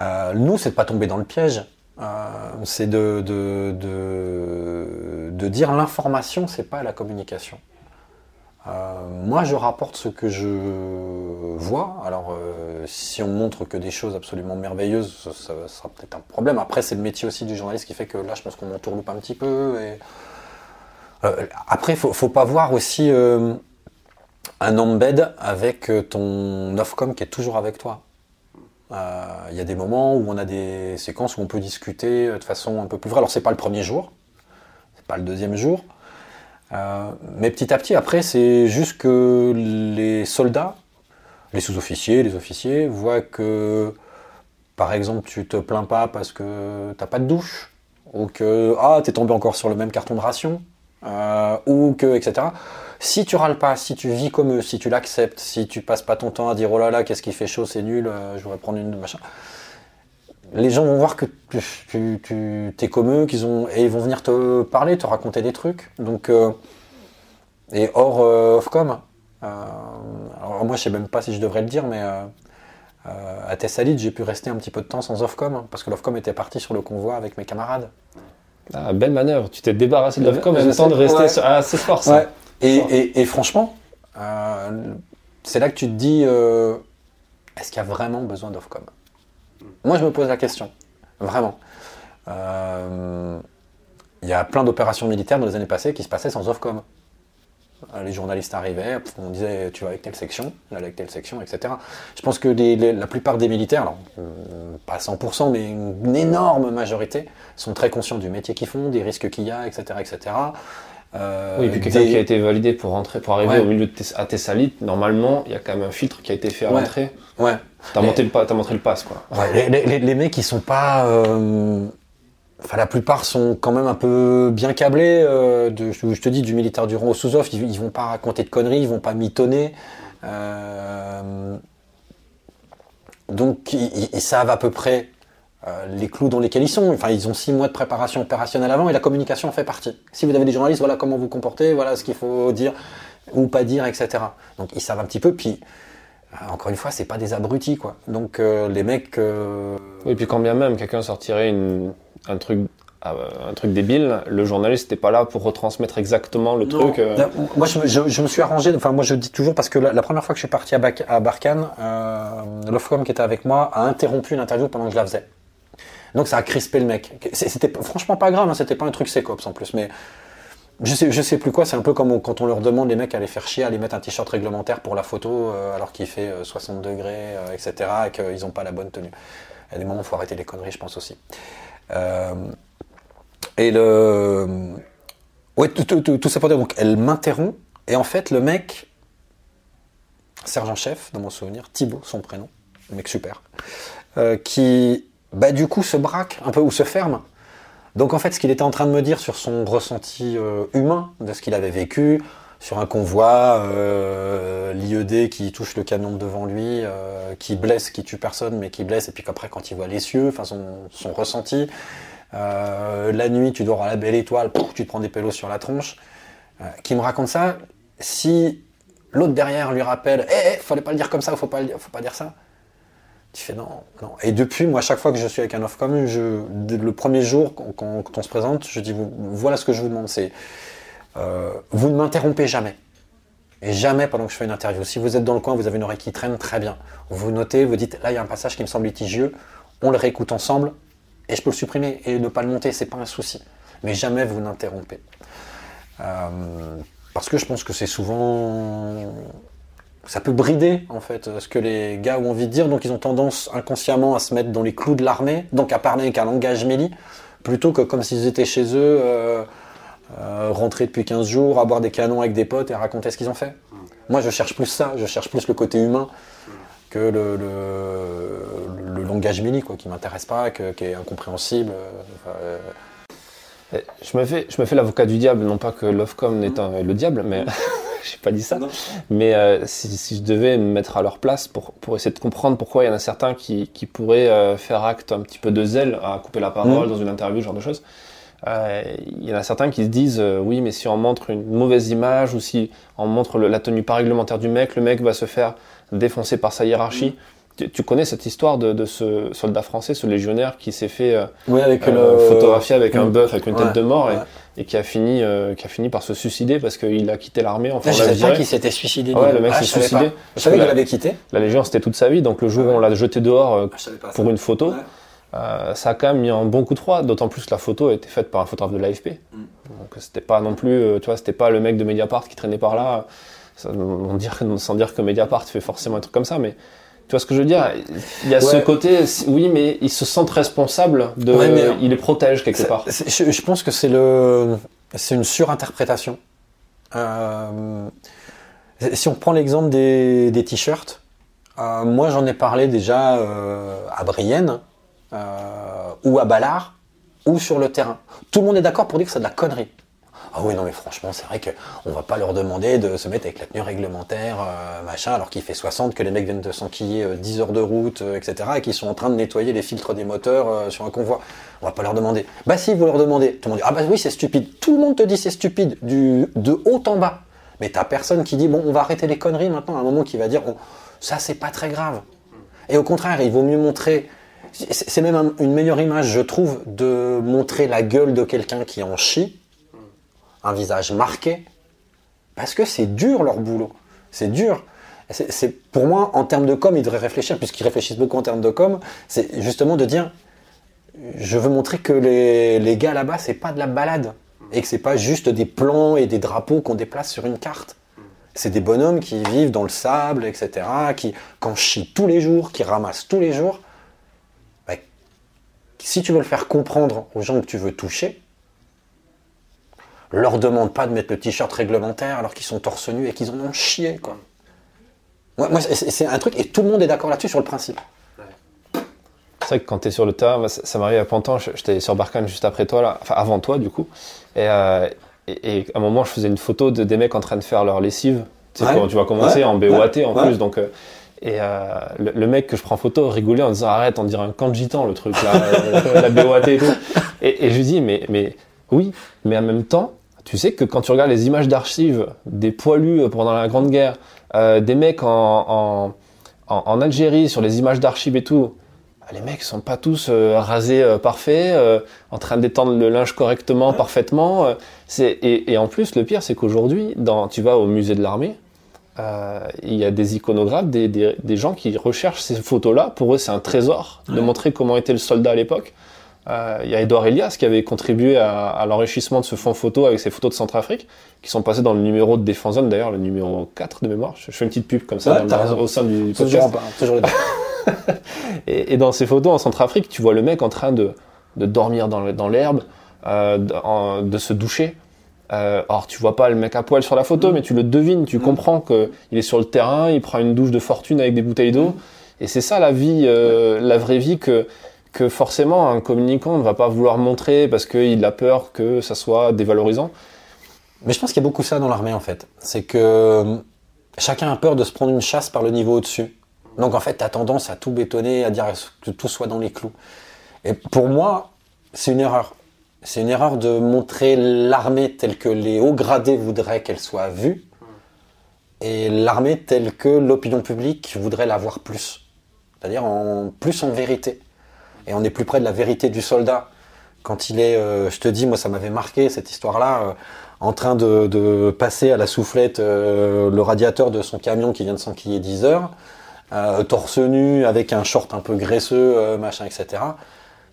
Euh, nous, c'est de pas tomber dans le piège. c'est de, de, de, de, dire l'information, c'est pas la communication. Moi, je rapporte ce que je vois. Alors, si on montre que des choses absolument merveilleuses, ça, sera peut-être un problème. Après, c'est le métier aussi du journaliste qui fait que là, je pense qu'on m'entourloupe un petit peu. Et... Euh, après, faut, pas voir aussi euh, un embed avec euh, ton Ofcom qui est toujours avec toi. Il y a des moments où on a des séquences où on peut discuter de façon un peu plus vraie. Alors, c'est pas le premier jour, c'est pas le deuxième jour. Mais petit à petit, après, c'est juste que les soldats les sous-officiers, les officiers voient que, par exemple, tu te plains pas parce que t'as pas de douche, ou que ah t'es tombé encore sur le même carton de ration, euh, ou que etc. Si tu râles pas, si tu vis comme eux, si tu l'acceptes, si tu passes pas ton temps à dire oh là là qu'est-ce qui fait chaud, c'est nul, euh, je voudrais prendre une machin. Les gens vont voir que tu, tu, es comme eux, qu'ils ont et ils vont venir te parler, te raconter des trucs. Donc euh, et hors Ofcom, euh, alors moi, je sais même pas si je devrais le dire, mais euh, euh, à Thessalide, j'ai pu rester un petit peu de temps sans Ofcom, parce que l'Ofcom était parti sur le convoi avec mes camarades. Ah, belle manœuvre, tu t'es débarrassé de l'Ofcom en même temps de rester sur... Ah, c'est fort ça. Et, franchement, c'est là que tu te dis, est-ce qu'il y a vraiment besoin d'Ofcom? Moi, je me pose la question, vraiment. Il y a plein d'opérations militaires dans les années passées qui se passaient sans Ofcom. Euh, les journalistes arrivaient, on disait tu vas avec telle section, avec telle section, etc. Je pense que la plupart des militaires, alors, euh, pas 100%, mais une, énorme majorité, sont très conscients du métier qu'ils font, des risques qu'il y a, etc. etc. Euh, oui, et puis quelqu'un qui a été validé pour rentrer, pour arriver au milieu de à Thessalite, normalement, il y a quand même un filtre qui a été fait à l'entrée. Ouais. T'as montré, le, as montré le pass, quoi. les, les, mecs, ils sont pas. Enfin, la plupart sont quand même un peu bien câblés. Euh, de, je te dis, du militaire du rang au sous-off, ils, vont pas raconter de conneries, ils vont pas mitonner. Euh, donc, ils, savent à peu près euh, les clous dans lesquels ils sont. Enfin, ils ont six mois de préparation opérationnelle avant et la communication en fait partie. Si vous avez des journalistes, voilà comment vous comportez, voilà ce qu'il faut dire ou pas dire, etc. Donc, ils savent un petit peu. Puis, encore une fois, c'est pas des abrutis, quoi. Donc, les mecs. Oui, et puis quand bien même quelqu'un sortirait une un truc euh, un truc débile, le journaliste n'était pas là pour retransmettre exactement le truc. Euh. Moi, je, me suis arrangé, enfin, moi je dis toujours, parce que la, première fois que je suis parti à, à Barkhane, euh, l'Ofcom qui était avec moi a interrompu une interview pendant que je la faisais. Donc ça a crispé le mec. C'était franchement pas grave, hein, c'était pas un truc sécops en plus, mais je sais, sais plus quoi, c'est un peu comme quand on leur demande les mecs à les faire chier, à aller mettre un t-shirt réglementaire pour la photo alors qu'il fait 60 degrés, etc., et qu'ils n'ont pas la bonne tenue. Il y a des moments où il faut arrêter les conneries, je pense aussi. Euh, et le. Ouais, tout, ça pour dire. Donc, elle m'interrompt. Et en fait, le mec, sergent-chef, dans mon souvenir, Thibaut, son prénom, mec super, euh, qui, bah, du coup, se braque un peu ou se ferme. Donc, en fait, ce qu'il était en train de me dire sur son ressenti euh, humain de ce qu'il avait vécu, sur un convoi, euh, l'IED qui touche le canon devant lui, euh, qui blesse, qui tue personne, mais qui blesse, et puis qu'après, quand il voit les cieux, enfin son, ressenti, la nuit, tu dors à la belle étoile, tu te prends des pélos sur la tronche, qui me raconte ça, si l'autre derrière lui rappelle, eh, eh, fallait pas le dire comme ça, faut pas, faut pas dire ça. Tu fais non, non. Et depuis, moi, chaque fois que je suis avec un off comme je, le premier jour, quand, quand, on se présente, je dis, voilà ce que je vous demande, c'est euh, vous ne m'interrompez jamais. Et jamais pendant que je fais une interview. Si vous êtes dans le coin, vous avez une oreille qui traîne, très bien. Vous notez, vous dites, là, il y a un passage qui me semble litigieux, on le réécoute ensemble, et je peux le supprimer et ne pas le monter, c'est pas un souci. Mais jamais vous n'interrompez. Euh, parce que je pense que c'est souvent. Ça peut brider, en fait, ce que les gars ont envie de dire, donc ils ont tendance inconsciemment à se mettre dans les clous de l'armée, donc à parler avec un langage méli, plutôt que comme s'ils étaient chez eux. Euh, euh, rentrer depuis 15 jours, avoir des canons avec des potes et raconter ce qu'ils ont fait. Moi, je cherche plus ça, je cherche plus le côté humain que le, langage mini, quoi, qui m'intéresse pas, qui est incompréhensible. Euh, je me fais, je me fais l'avocat du diable, non pas que l'Ofcom n'est le diable, mais j'ai pas dit ça. Mais euh, si, je devais me mettre à leur place pour, pour essayer de comprendre pourquoi il y en a certains qui, qui pourraient faire acte un petit peu de zèle à couper la parole mmh. dans une interview, ce genre de choses, il y en a certains qui se disent oui, mais si on montre une mauvaise image ou si on montre la tenue pas réglementaire du mec, le mec va se faire défoncer par sa hiérarchie. Tu, connais cette histoire de, ce soldat français, ce légionnaire qui s'est fait avec photographier avec un bœuf avec une tête de mort et, qui a fini qui a fini par se suicider parce qu'il a quitté l'armée. Enfin, je savais pas qu'il s'était suicidé. ouais, le mec ah, s'est suicidé. Je savais qu'il avait quitté. La Légion, c'était toute sa vie. Donc le jour où on l'a jeté dehors ah, pour une photo. Euh, ça a quand même mis un bon coup de froid, d'autant plus que la photo a été faite par un photographe de l'AFP. Mm. Donc c'était pas non plus, euh, tu vois, c'était pas le mec de Mediapart qui traînait par là, sans dire, sans dire que Mediapart fait forcément un truc comme ça, mais tu vois ce que je veux dire Il y a ce côté, oui, mais ils se sentent responsables de, ils les protègent quelque part. Je, pense que c'est le, c'est une surinterprétation. Euh, si on prend l'exemple des, des t-shirts, moi j'en ai parlé déjà à Brienne euh, ou à Ballard, ou sur le terrain. Tout le monde est d'accord pour dire que c'est de la connerie. Ah oui, non, mais franchement, c'est vrai qu'on va pas leur demander de se mettre avec la tenue réglementaire, euh, machin, alors qu'il fait 60, que les mecs viennent de s'enquiller 10 euh, heures de route, etc., et qu'ils sont en train de nettoyer les filtres des moteurs sur un convoi. On va pas leur demander. Bah si, vous leur demandez. Tout le monde dit, ah bah oui, c'est stupide. Tout le monde te dit c'est stupide, du, de haut en bas. Mais t'as personne qui dit, bon, on va arrêter les conneries maintenant, à un moment qui va dire, ça c'est pas très grave. Et au contraire, il vaut mieux montrer c'est même une meilleure image, je trouve, de montrer la gueule de quelqu'un qui en chie, un visage marqué, parce que c'est dur leur boulot. C'est dur. C'est pour moi, en termes de com, ils devraient réfléchir, puisqu'ils réfléchissent beaucoup en termes de com, c'est justement de dire, je veux montrer que les, les gars là-bas, c'est pas de la balade, et que c'est pas juste des plans et des drapeaux qu'on déplace sur une carte. C'est des bonhommes qui vivent dans le sable, etc., qui, qui chient tous les jours, qui ramassent tous les jours, si tu veux le faire comprendre aux gens que tu veux toucher, leur demande pas de mettre le t-shirt réglementaire alors qu'ils sont torse nu et qu'ils en ont chié, quoi. Moi, c'est un truc, et tout le monde est d'accord là-dessus sur le principe. C'est vrai que quand tu es sur le terrain, ça, m'arrive à Pantin, j'étais sur Barkhane juste après toi, là, enfin avant toi du coup, euh, et, à un moment je faisais une photo de des mecs en train de faire leur lessive, tu sais, quand tu vas commencer en BOAT en plus, donc euh, et euh, le, mec que je prends photo rigolait en disant arrête, on dirait un camp de gitan le truc là, la BOAT et tout. Et, je lui dis mais, mais oui, mais en même temps, tu sais que quand tu regardes les images d'archives des poilus pendant la Grande Guerre, euh, des mecs en, en, en, Algérie sur les images d'archives et tout, bah, les mecs sont pas tous rasés parfaits, en train d'étendre le linge correctement, parfaitement. et, et, en plus, le pire, c'est qu'aujourd'hui, tu vas au musée de l'armée, euh, il y a des iconographes, des, des, gens qui recherchent ces photos-là. Pour eux, c'est un trésor de montrer comment était le soldat à l'époque. Euh, il y a Edouard Elias qui avait contribué à, l'enrichissement de ce fond photo avec ses photos de Centrafrique, qui sont passées dans le numéro de Défense Zone, d'ailleurs, le numéro 4 de mémoire. Je, fais une petite pub comme ça au sein du podcast. Toujours, les et, et, dans ces photos en Centrafrique, tu vois le mec en train de, de dormir dans l'herbe, euh, de, de se doucher. Euh, alors tu vois pas le mec à poil sur la photo, mm. mais tu le devines, tu mm. comprends qu'il est sur le terrain, il prend une douche de fortune avec des bouteilles d'eau. Et c'est ça la vie, euh, la vraie vie que, que forcément un communicant ne va pas vouloir montrer parce qu'il a peur que ça soit dévalorisant. Mais je pense qu'il y a beaucoup ça dans l'armée en fait. C'est que euh, chacun a peur de se prendre une chasse par le niveau au-dessus. Donc en fait, tu as tendance à tout bétonner, à dire que tout soit dans les clous. Et pour moi, c'est une erreur. C'est une erreur de montrer l'armée telle que les hauts gradés voudraient qu'elle soit vue et l'armée telle que l'opinion publique voudrait la voir plus. C'est-à-dire en plus en vérité. Et on est plus près de la vérité du soldat. Quand il est, euh, je te dis, moi ça m'avait marqué cette histoire-là, euh, en train de, passer à la soufflette euh, le radiateur de son camion qui vient de s'enquiller 10 heures, torse nu avec un short un peu graisseux, machin, etc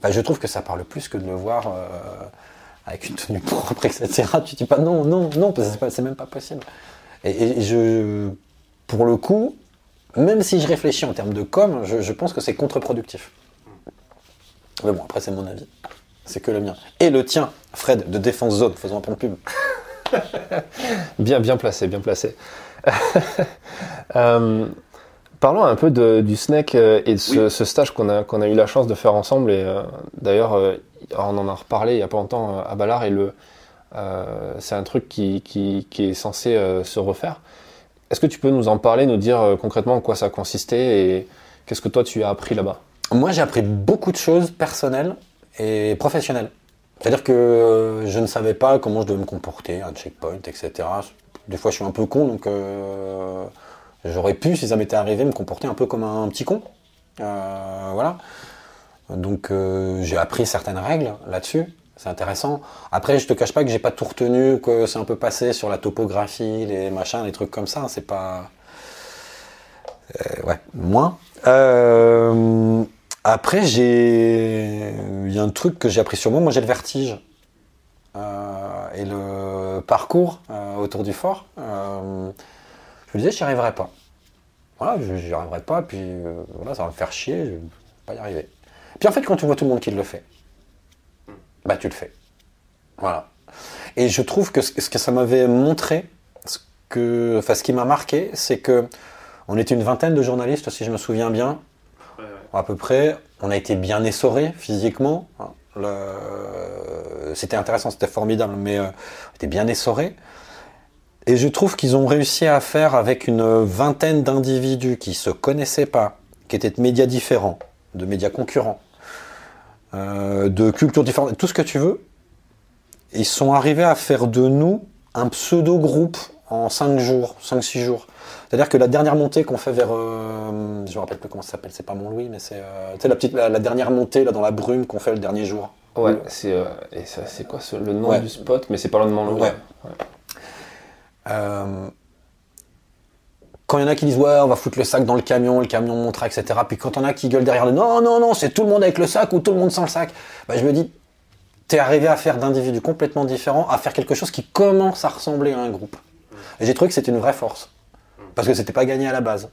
je trouve que ça parle plus que de le voir avec une tenue propre, etc. Tu dis pas non, non, non, parce que c'est même pas possible. Et, je, pour le coup, même si je réfléchis en termes de com, je, pense que c'est contre-productif. Mais bon, après, c'est mon avis. C'est que le mien. Et le tien, Fred, de Défense Zone, faisons un point de pub. bien, bien placé, bien placé. euh, Parlons un peu du SNEC euh, et de ce, stage qu'on a, qu'on a eu la chance de faire ensemble. Et euh, d'ailleurs, euh, on en a reparlé il n'y a pas longtemps à Ballard et le, c'est un truc qui, qui, qui est censé se refaire. Est-ce que tu peux nous en parler, nous dire concrètement en quoi ça consistait et qu'est-ce que toi tu as appris là-bas? Moi j'ai appris beaucoup de choses personnelles et professionnelles. C'est-à-dire que je ne savais pas comment je devais me comporter, un checkpoint, etc. Des fois, je suis un peu con, donc j'aurais pu, si ça m'était arrivé, me comporter un peu comme un petit con. voilà. Donc j'ai appris certaines règles là-dessus. C'est intéressant. Après, je te cache pas que j'ai pas tout retenu, que c'est un peu passé sur la topographie, les machins, les trucs comme ça. C'est pas. Euh, ouais, moins. Euh, après, j'ai. Il y a un truc que j'ai appris sur moi. Moi, j'ai le vertige. Euh, et le parcours autour du fort, je me disais, j'y arriverai pas. Voilà, j'y arriverai pas, puis voilà, ça va me faire chier, je vais pas y arriver. Puis en fait, quand tu vois tout le monde qui le fait, bah tu le fais. Voilà. Et je trouve que ce que ça m'avait montré, ce, ce qui m'a marqué, c'est que on était une vingtaine de journalistes, si je me souviens bien, à peu près. On a été bien essorés physiquement. C'était intéressant, c'était formidable, mais euh, on était bien essorés. Et je trouve qu'ils ont réussi à faire avec une vingtaine d'individus qui se connaissaient pas, qui étaient de médias différents, de médias concurrents, euh, de cultures différentes, tout ce que tu veux. Ils sont arrivés à faire de nous un pseudo-groupe en 5 jours, 5-6 jours. C'est-à-dire que la dernière montée qu'on fait vers, euh, je me rappelle plus comment ça s'appelle, c'est pas Mont-Louis, mais c'est euh, la petite, la, dernière montée là dans la brume qu'on fait le dernier jour. Ouais, c'est c'est quoi le nom du spot, mais c'est pas loin de Mont-Louis. Ouais. quand il y en a qui disent ouais on va foutre le sac dans le camion, le camion montera, etc. Puis quand on a qui gueulent derrière le non non non c'est tout le monde avec le sac ou tout le monde sans le sac, bah, je me dis t'es arrivé à faire d'individus complètement différents, à faire quelque chose qui commence à ressembler à un groupe. Et j'ai trouvé que c'était une vraie force parce que c'était pas gagné à la base.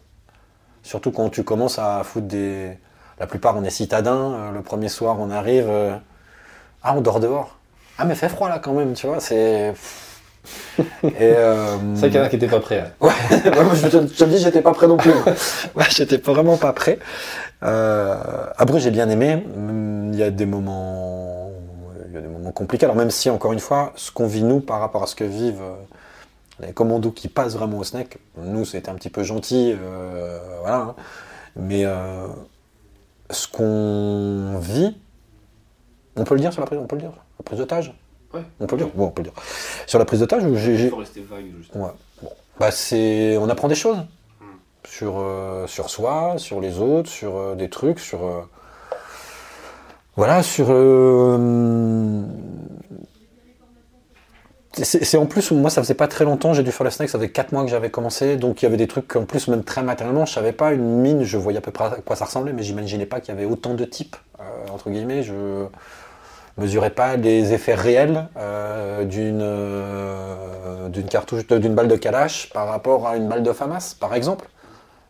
Surtout quand tu commences à foutre des, la plupart on est citadins, euh, le premier soir on arrive, euh, ah on dort dehors, ah mais fait froid là quand même, tu vois c'est euh, c'est vrai qu'il y en a qui n'étaient pas prêts. Hein. Ouais, je, te, je te dis, j'étais pas prêt non plus. ouais, j'étais vraiment pas prêt. Euh, après, j'ai bien aimé. Il y a des moments, il y a des moments compliqués. Alors même si, encore une fois, ce qu'on vit nous par rapport à ce que vivent les commandos qui passent vraiment au snack, nous, c'était un petit peu gentil, voilà. Hein. Mais ce qu'on vit, on peut le dire sur la prise, on peut le dire, la prise d'otage? On peut le dire. Bon, on peut le dire. Sur la prise d'otage, j'ai. Il faut rester vague, justement. Ouais. Bon. Bah, c'est... On apprend des choses. Hmm. Sur, euh, sur soi, sur les autres, sur euh, des trucs, sur. Euh, voilà, sur. C'est en plus, moi ça faisait pas très longtemps, j'ai dû faire le snack, ça faisait 4 mois que j'avais commencé, donc il y avait des trucs en plus, même très matériellement, je savais pas, une mine, je voyais à peu près à quoi ça ressemblait, mais j'imaginais pas qu'il y avait autant de types, entre guillemets. Je mesurait pas les effets réels euh, d'une euh, d'une cartouche d'une balle de Kalash par rapport à une balle de FAMAS par exemple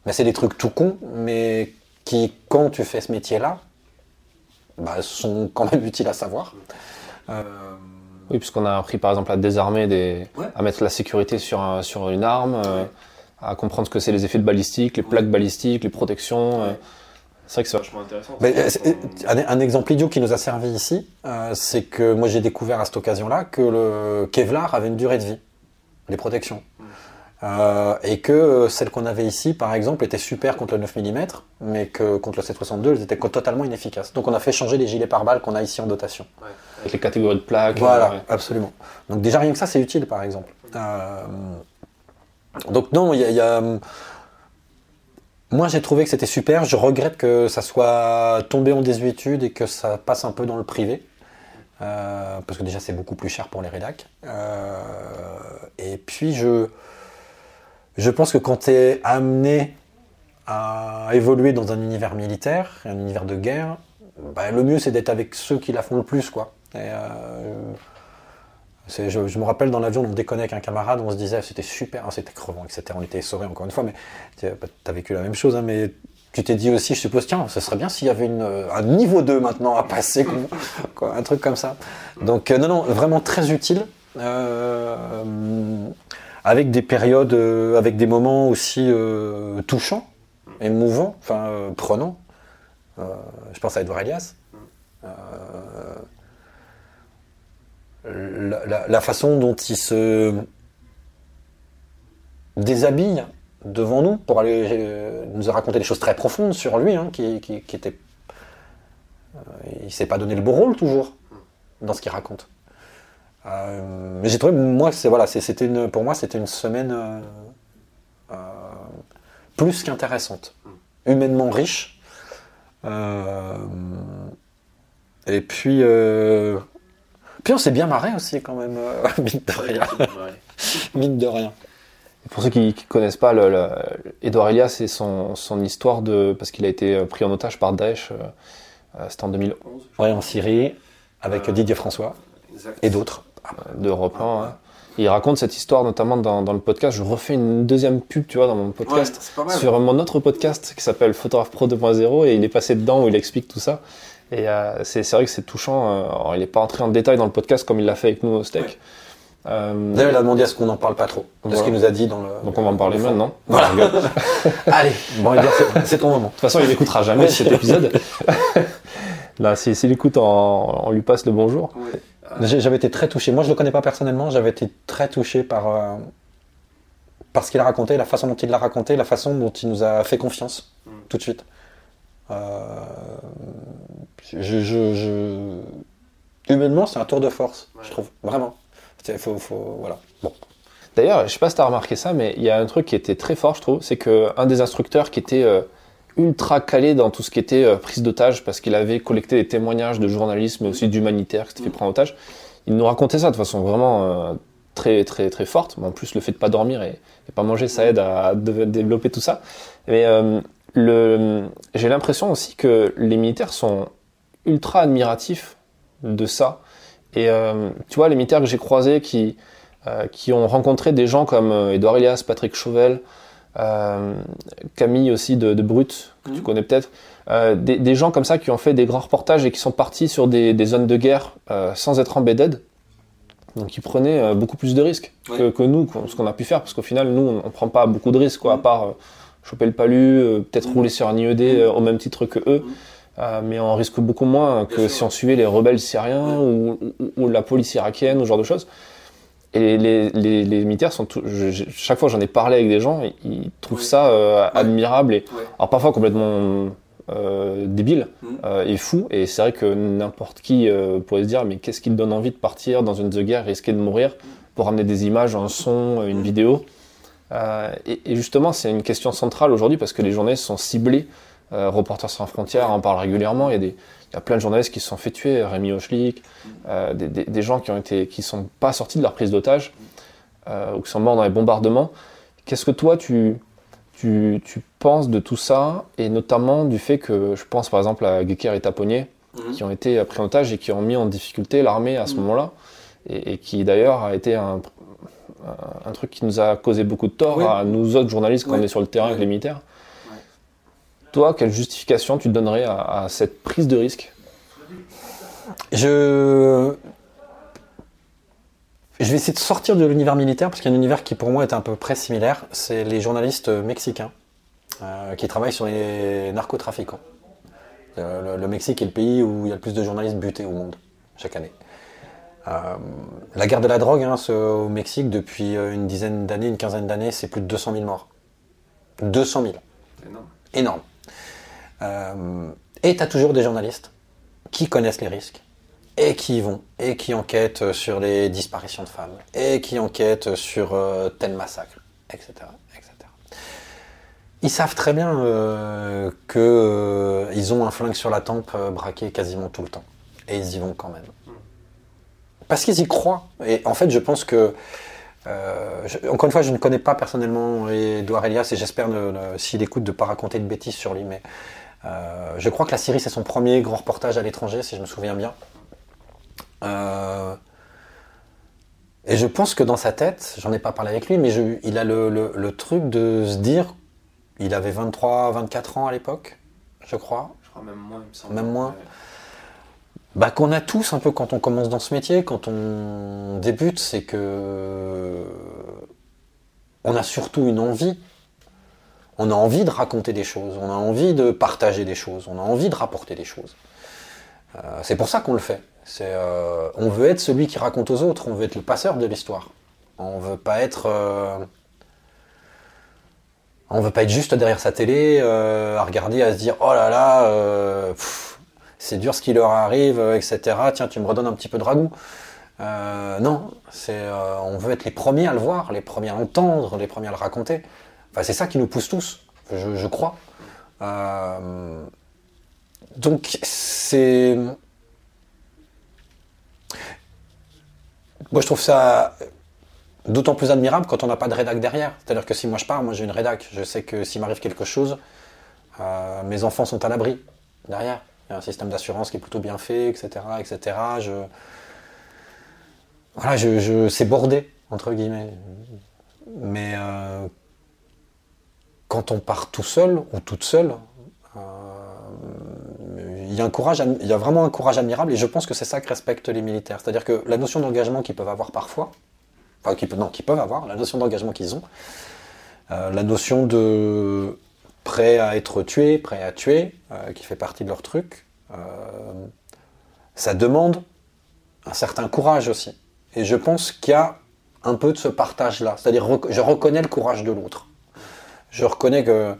mais c'est des trucs tout cons mais qui quand tu fais ce métier là bah, sont quand même utiles à savoir euh, oui puisqu'on a appris par exemple à désarmer des à mettre la sécurité sur sur une arme à comprendre ce que c'est les effets de balistique les plaques balistiques les protections c'est vrai que c'est vachement intéressant. Euh, un, exemple idiot qui nous a servi ici, euh, c'est que moi j'ai découvert à cette occasion-là que le Kevlar avait une durée de vie, les protections. Euh, et que celles qu'on avait ici, par exemple, étaient super contre le 9 mm, mais que contre le 762, elles étaient totalement inefficaces. Donc on a fait changer les gilets pare-balles qu'on a ici en dotation. Avec les catégories de plaques. Voilà, absolument. Donc déjà rien que ça, c'est utile, par exemple. donc non, il y a moi, j'ai trouvé que c'était super. Je regrette que ça soit tombé en désuétude et que ça passe un peu dans le privé. Euh, parce que déjà, c'est beaucoup plus cher pour les rédacs. Euh, et puis, je, je pense que quand tu es amené à évoluer dans un univers militaire, un univers de guerre, bah, le mieux, c'est d'être avec ceux qui la font le plus. quoi. Euh, je, me rappelle dans l'avion, on déconnait avec un camarade, on se disait c'était super, hein, c'était crevant, etc. On était essorés encore une fois, mais tu as vécu la même chose, hein, mais tu t'es dit aussi, je suppose, tiens, ce serait bien s'il y avait une, un niveau 2 maintenant à passer, quoi, un truc comme ça. Donc, euh, non, non, vraiment très utile. Euh, avec des périodes, euh, avec des moments aussi touchants, émouvants, enfin prenants. je pense à Edouard Elias la, façon dont il se déshabille devant nous pour aller euh, nous raconter des choses très profondes sur lui, hein, qui, était. Euh, il s'est pas donné le beau rôle toujours, dans ce qu'il raconte. Euh, mais j'ai trouvé, moi, c'est une, pour moi, c'était une semaine plus qu'intéressante, humainement riche. et puis, puis on s'est bien marré aussi quand même, mine de rien. mine de rien. pour ceux qui ne connaissent pas, le, Edouard Elias, c'est son, son, histoire de. Parce qu'il a été pris en otage par Daesh, c'était en 2011. Oui, en Syrie, avec Didier François et d'autres d'Europe 1. Hein. Il raconte cette histoire notamment dans, dans, le podcast. Je refais une deuxième pub, tu vois, dans mon podcast, sur mon autre podcast qui s'appelle Photographe Pro 2.0 et il est passé dedans où il explique tout ça. Et euh, c'est vrai que c'est touchant. Euh, il n'est pas entré en détail dans le podcast comme il l'a fait avec nous au steak. Euh, D'ailleurs, il a demandé à ce qu'on n'en parle pas trop. De ce qu'il nous a dit dans le. Donc on va en parler maintenant. Voilà. Allez, bon, c'est ton moment. De toute façon, il n'écoutera jamais cet épisode. Là, s'il si, écoute, on, on, lui passe le bonjour. J'avais été très touché. Moi, je le connais pas personnellement. J'avais été très touché par, euh, par ce qu'il a raconté, la façon dont il l'a raconté, la façon dont il nous a fait confiance mm. tout de suite. Euh, je, je, Humainement, c'est un tour de force, je trouve. Vraiment. Faut, faut, voilà. Bon. D'ailleurs, je sais pas si tu as remarqué ça, mais il y a un truc qui était très fort, je trouve. C'est qu'un des instructeurs qui était. Euh, ultra calé dans tout ce qui était euh, prise d'otage parce qu'il avait collecté des témoignages de journalistes mais aussi d'humanitaires qui s'étaient fait prendre en otage. Il nous racontait ça de façon vraiment euh, très très très forte. En plus, le fait de pas dormir et, et pas manger, ça aide à, développer tout ça. Mais euh, le, j'ai l'impression aussi que les militaires sont ultra admiratifs de ça. Et tu vois, les militaires que j'ai croisés qui qui ont rencontré des gens comme Edouard Elias, Patrick Chauvel, euh, Camille aussi de, Brut, que tu mhm. connais peut-être. Euh, des, gens comme ça qui ont fait des grands reportages et qui sont partis sur des, zones de guerre euh, sans être embedded. Donc ils prenaient beaucoup plus de risques que, nous, ce qu'on a pu faire, parce qu'au final, nous, on, ne prend pas beaucoup de risques, quoi, à mhm. part choper le palu, peut-être mhm. rouler sur un IED au même titre que eux. mais on risque beaucoup moins que si on suivait les rebelles syriens ou, ou, la police irakienne, ou ce genre de choses. Et les, les, les militaires sont tout, chaque fois que j'en ai parlé avec des gens, ils, trouvent ça euh, admirable et alors parfois complètement euh, débile mm. euh, et fou. Et c'est vrai que n'importe qui euh, pourrait se dire mais qu'est-ce qui te donne envie de partir dans une zone guerre, risquer de mourir pour amener des images, un son, une mm. vidéo? Et, et, justement, c'est une question centrale aujourd'hui parce que les journalistes sont ciblés. Reporters sans frontières en parle régulièrement. Il y a des, il y a plein de journalistes qui se sont fait tuer, Rémi Hochlik, euh, des, gens qui ont été, qui sont pas sortis de leur prise d'otage euh, ou qui sont morts dans les bombardements. Qu'est-ce que toi tu, tu, penses de tout ça? Et notamment du fait que je pense par exemple à Gecker et Taponnier mhm. qui ont été pris en otage et qui ont mis en difficulté l'armée à ce mhm. moment-là et, qui d'ailleurs a été un, un, truc qui nous a causé beaucoup de tort à nous autres journalistes quand on est sur le terrain avec les militaires. Toi, quelle justification tu donnerais à, cette prise de risque? Je. Je vais essayer de sortir de l'univers militaire parce qu'il y a un univers qui pour moi est à peu près similaire. C'est les journalistes mexicains euh, qui travaillent sur les narcotrafiquants. Euh, le, Mexique est le pays où il y a le plus de journalistes butés au monde chaque année. Euh, la guerre de la drogue hein, au Mexique depuis une dizaine d'années, une quinzaine d'années, c'est plus de 200 000 morts. 200 000. Énorme. Énorme. Euh, et tu as toujours des journalistes qui connaissent les risques et qui y vont et qui enquêtent sur les disparitions de femmes et qui enquêtent sur euh, tel massacre, etc., etc. Ils savent très bien euh, qu'ils ont un flingue sur la tempe braqué quasiment tout le temps et ils y vont quand même parce qu'ils y croient. Et en fait, je pense que encore une fois, je ne connais pas personnellement Edouard Elias et j'espère, s'il écoute, de ne pas raconter de bêtises sur lui. Mais euh, je crois que la Syrie, c'est son premier grand reportage à l'étranger, si je me souviens bien. Euh, et je pense que dans sa tête, j'en ai pas parlé avec lui, mais il a le, truc de se dire, il avait 23, 24 ans à l'époque, je crois. Je crois même moins, Même moins. Bah, qu'on a tous un peu quand on commence dans ce métier, quand on débute, c'est que on a surtout une envie on a envie de raconter des choses, on a envie de partager des choses, on a envie de rapporter des choses. Euh, c'est pour ça qu'on le fait. Euh, on veut être celui qui raconte aux autres, on veut être le passeur de l'histoire. On veut pas être, euh, on veut pas être juste derrière sa télé à regarder, à se dire oh là là, c'est dur ce qui leur arrive, etc. Tiens, tu me redonnes un petit peu de ragoût. non, c'est, on veut être les premiers à le voir, les premiers à l'entendre, les premiers à le raconter. Enfin, c'est ça qui nous pousse tous, je, crois. donc, c'est. Moi, je trouve ça D'autant plus admirable quand on n'a pas de rédac derrière. C'est-à-dire que si moi je pars, moi j'ai une rédac. Je sais que s'il m'arrive quelque chose, euh, mes enfants sont à l'abri derrière. Il y a un système d'assurance qui est plutôt bien fait, etc. etc. Je... Voilà, je, c'est bordé, entre guillemets. Mais euh, quand on part tout seul ou toute seule, euh, il y, a y a vraiment un courage admirable et je pense que c'est ça que respectent les militaires. C'est-à-dire que la notion d'engagement qu'ils peuvent avoir parfois, enfin, non, qui peuvent avoir, la notion d'engagement qu'ils ont, euh, la notion de prêt à être tué, prêt à tuer, euh, qui fait partie de leur truc, euh, ça demande un certain courage aussi. Et je pense qu'il y a un peu de ce partage-là. C'est-à-dire, je reconnais le courage de l'autre. Je reconnais que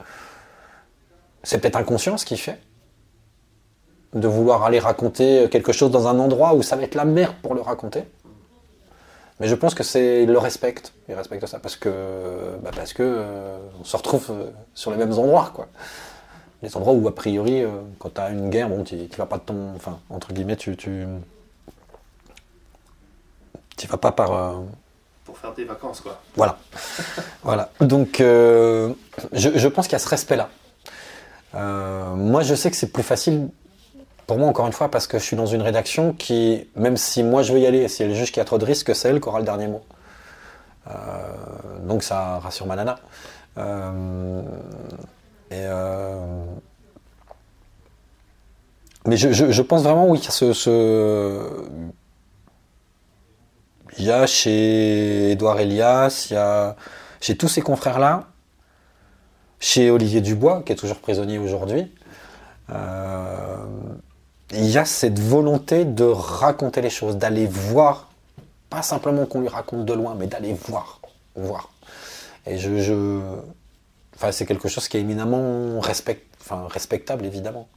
c'est peut-être inconscient ce qu'il fait, de vouloir aller raconter quelque chose dans un endroit où ça va être la merde pour le raconter. Mais je pense que c'est ils le respectent, ils respectent ça parce que bah parce que euh, on se retrouve euh, sur les mêmes endroits quoi. Les endroits où a priori euh, quand tu as une guerre bon tu, vas pas de ton enfin entre guillemets tu tu tu vas pas par pour faire des vacances quoi. Voilà. voilà. Donc je, je, pense qu'il y a ce respect là. moi je sais que c'est plus facile pour moi, encore une fois, parce que je suis dans une rédaction qui, même si moi je veux y aller, si elle juge qu'il y a trop de risques, c'est elle qui aura le dernier mot. Euh, donc ça rassure ma nana. Euh, euh, mais je, pense vraiment, oui, qu'il y a ce, Il y a chez Édouard Elias, il y a chez tous ces confrères-là, chez Olivier Dubois, qui est toujours prisonnier aujourd'hui il y a cette volonté de raconter les choses, d'aller voir, pas simplement qu'on lui raconte de loin, mais d'aller voir, voir. Et je, enfin, c'est quelque chose qui est éminemment respectable, évidemment,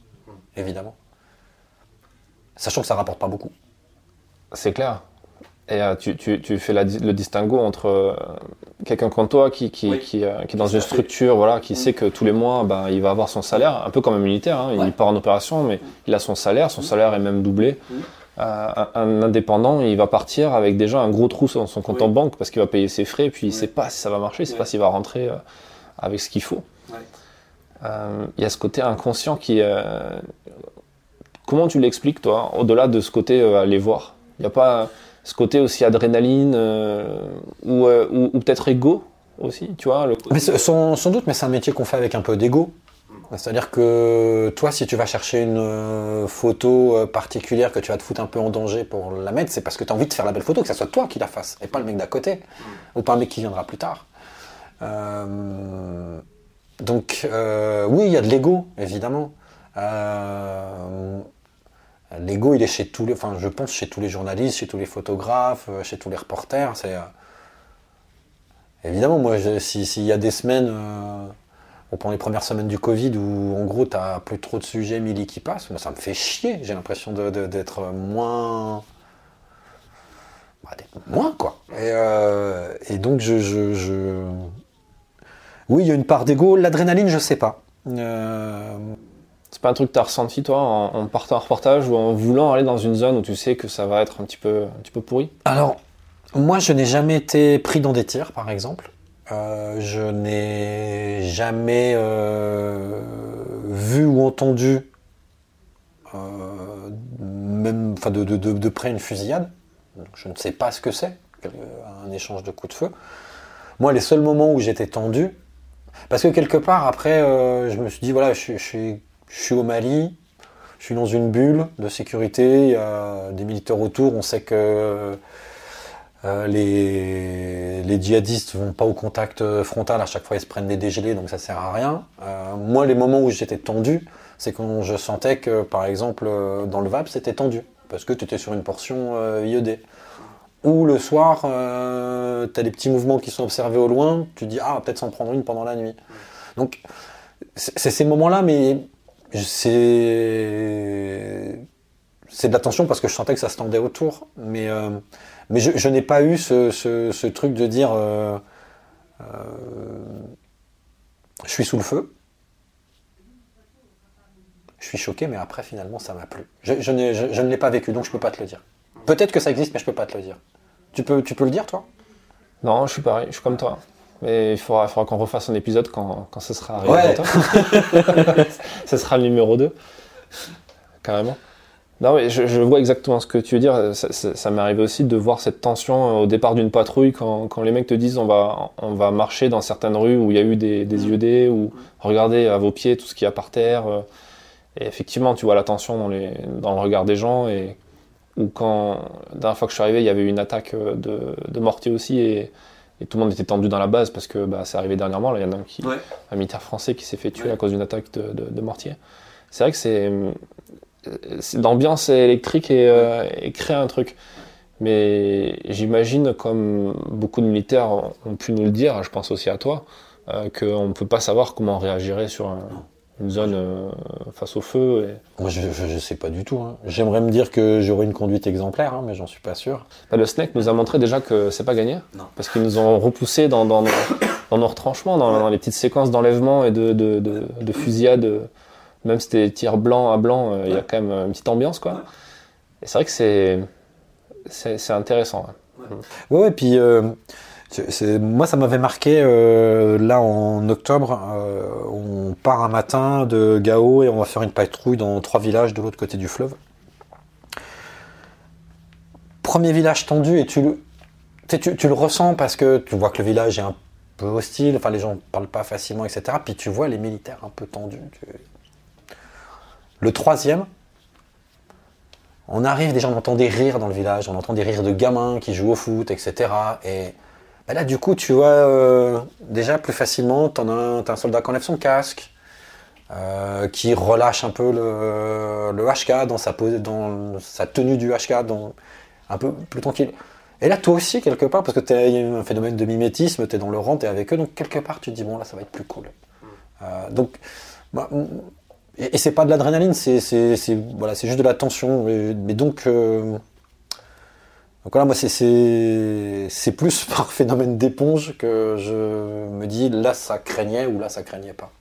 évidemment. Sachant que ça rapporte pas beaucoup. C'est clair. Et euh, tu, fais le distinguo entre euh, quelqu'un comme toi qui, qui, euh, est dans une structure, voilà, qui mm. sait que tous les mois, ben, il va avoir son salaire, un peu comme un militaire. Hein. il part en opération, mais il a son salaire, son mm. salaire est même doublé. Mm. un, indépendant, il va partir avec déjà un gros trou dans son compte en banque parce qu'il va payer ses frais, puis il ne sait pas si ça va marcher, il ne sait pas s'il va rentrer avec ce qu'il faut. Il y a ce côté inconscient qui. comment tu l'expliques, toi, au-delà de ce côté aller voir? Il n'y a pas ce côté aussi adrénaline euh, euh, ou, peut-être ego aussi, tu vois. mais sans, doute, mais c'est un métier qu'on fait avec un peu d'ego. C'est-à-dire que toi, si tu vas chercher une euh, photo particulière que tu vas te foutre un peu en danger pour la mettre, c'est parce que tu as envie de faire la belle photo, que ce soit toi qui la fasse, et pas le mec d'à côté, ou pas un mec qui viendra plus tard. donc, oui, il y a de l'ego, évidemment. L'ego, il est chez tous les, enfin, je pense chez tous les journalistes, chez tous les photographes, euh, chez tous les reporters. C'est euh, évidemment, moi, s'il y a des semaines, euh, pendant les premières semaines du Covid, où en gros, t'as plus trop de sujets mili qui passent, ça me fait chier. J'ai l'impression d'être moins, bah, moins quoi. Et, donc, je, je, oui, il y a une part d'ego. L'adrénaline, je sais pas. C'est pas un truc que tu as ressenti toi en, partant en reportage ou en voulant aller dans une zone où tu sais que ça va être un petit peu, un petit peu pourri? Alors, moi je n'ai jamais été pris dans des tirs par exemple. Euh, je n'ai jamais euh, vu ou entendu euh, même, enfin de, de, de, près une fusillade. je ne sais pas ce que c'est, un échange de coups de feu. Moi, les seuls moments où j'étais tendu, parce que quelque part après, je me suis dit voilà, je suis je suis au Mali, je suis dans une bulle de sécurité, il y a des militaires autour, on sait que euh, les, les, djihadistes vont pas au contact frontal, à chaque fois ils se prennent des dégelés, donc ça sert à rien. Euh, moi, les moments où j'étais tendu, c'est quand je sentais que, par exemple, dans le VAP, c'était tendu, parce que tu étais sur une portion euh, IED. Ou le soir, tu as des petits mouvements qui sont observés au loin, tu dis, ah, peut-être s'en prendre une pendant la nuit. Donc, c'est ces moments-là, mais c'est c'est de la tension parce que je sentais que ça se tendait autour, mais euh, mais je, n'ai pas eu ce, truc de dire euh, euh, je suis sous le feu. Je suis choqué, mais après finalement ça m'a plu. Je, je, ne l'ai pas vécu, donc je peux pas te le dire. Peut-être que ça existe, mais je peux pas te le dire. Tu peux, tu peux le dire toi? Non, je suis pareil, je suis comme toi. Mais il faudra, faudra qu'on refasse un épisode quand, quand ce sera arrivé. ce sera le numéro 2. Carrément. Non, mais je, je, vois exactement ce que tu veux dire. Ça, ça, m'est arrivé aussi de voir cette tension au départ d'une patrouille quand, quand, les mecs te disent on va, on va marcher dans certaines rues où il y a eu des, des mm. IED ou regardez à vos pieds tout ce qu'il y a par terre. Et effectivement, tu vois la tension dans, les, dans le regard des gens. Et, ou quand, la dernière fois que je suis arrivé, il y avait eu une attaque de, de mortier aussi. Et, et tout le monde était tendu dans la base parce que bah, c'est arrivé dernièrement. Là, il y en a un, qui, un militaire français qui s'est fait tuer à cause d'une attaque de, de, mortier. C'est vrai que c'est, l'ambiance électrique et, euh, et, crée un truc. Mais j'imagine, comme beaucoup de militaires ont pu nous le dire, je pense aussi à toi, euh, qu'on ne peut pas savoir comment réagirait sur un, une zone euh, face au feu. Moi, je, ne sais pas du tout. Hein. J'aimerais me dire que j'aurais une conduite exemplaire, hein, mais j'en suis pas sûr. Bah, le SNEC nous a montré déjà que c'est pas gagné, parce qu'ils nous ont repoussé dans, dans, nos retranchements, dans, les petites séquences d'enlèvement et de, de, de, fusillade. Même si c'était tir blanc à blanc, euh, il y a quand même une petite ambiance, quoi. Et c'est vrai que c'est c'est intéressant. Ouais, ouais, puis. Euh, moi, ça m'avait marqué euh, là en octobre. Euh, on part un matin de Gao et on va faire une patrouille dans trois villages de l'autre côté du fleuve. Premier village tendu et tu le, tu, le ressens parce que tu vois que le village est un peu hostile, enfin les gens ne parlent pas facilement, etc. Puis tu vois les militaires un peu tendus. Le troisième, on arrive, déjà on entend des rires dans le village, on entend des rires de gamins qui jouent au foot, etc. Et bah là, du coup, tu vois, euh, déjà plus facilement, tu as, un soldat qui enlève son casque, euh, qui relâche un peu le, HK dans sa, tenue du HK, un peu plus tranquille. Et là, toi aussi, quelque part, parce que tu as un phénomène de mimétisme, tu es dans le rang, tu es avec eux, donc quelque part, tu te dis, bon, là, ça va être plus cool. Euh, donc, bah, et, c'est pas de l'adrénaline, c'est juste de la tension. mais donc, donc voilà, moi c'est plus par phénomène d'éponge que je me dis là ça craignait ou là ça craignait pas.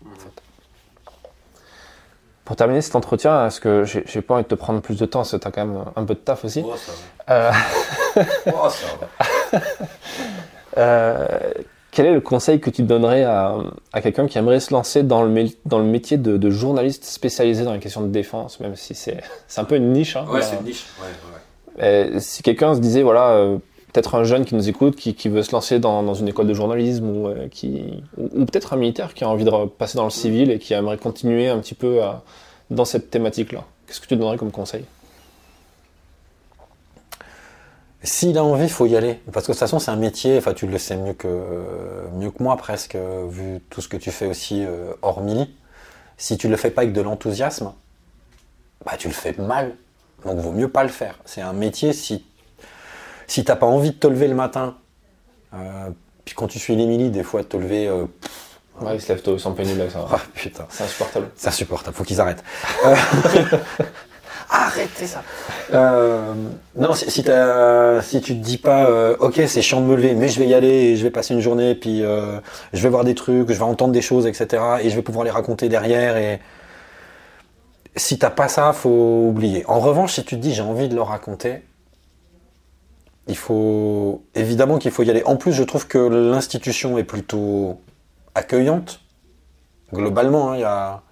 Pour terminer cet entretien, parce que j'ai pas envie de te prendre plus de temps, parce que tu as quand même un peu de taf aussi. Oh, ça va. Euh, oh, ça va. Euh, quel est le conseil que tu donnerais à, à quelqu'un qui aimerait se lancer dans le, dans le métier de, de, journaliste spécialisé dans les questions de défense, même si c'est un peu une niche hein, Ouais, c'est une niche. Ouais, ouais. Euh, si quelqu'un se disait, voilà, euh, peut-être un jeune qui nous écoute, qui, qui veut se lancer dans, dans, une école de journalisme, ou, euh, qui, ou, peut-être un militaire qui a envie de passer dans le civil et qui aimerait continuer un petit peu à, dans cette thématique-là, qu'est-ce que tu donnerais comme conseil? S'il a envie, il faut y aller. Parce que de toute façon, c'est un métier, enfin, tu le sais mieux que, mieux que moi presque, vu tout ce que tu fais aussi hors mili. Si tu le fais pas avec de l'enthousiasme, bah, tu le fais mal. Donc vaut mieux pas le faire. C'est un métier si si t'as pas envie de te lever le matin. Euh, puis quand tu suis l'Émilie, des fois te lever. Euh, ouais, ils se lèvent tôt, ils sont pénibles ça. Ah putain. C'est insupportable. C'est insupportable, faut qu'ils arrêtent. Euh, arrêtez ça. Euh, non, si, si, si, tu te dis pas, ok, c'est chiant de me lever, mais je vais y aller, et je vais passer une journée, puis je vais voir des trucs, je vais entendre des choses, etc. Et je vais pouvoir les raconter derrière et si t'as pas ça, faut oublier. En revanche, si tu te dis j'ai envie de le raconter, il faut évidemment qu'il faut y aller. En plus, je trouve que l'institution est plutôt accueillante. Globalement, il y, a,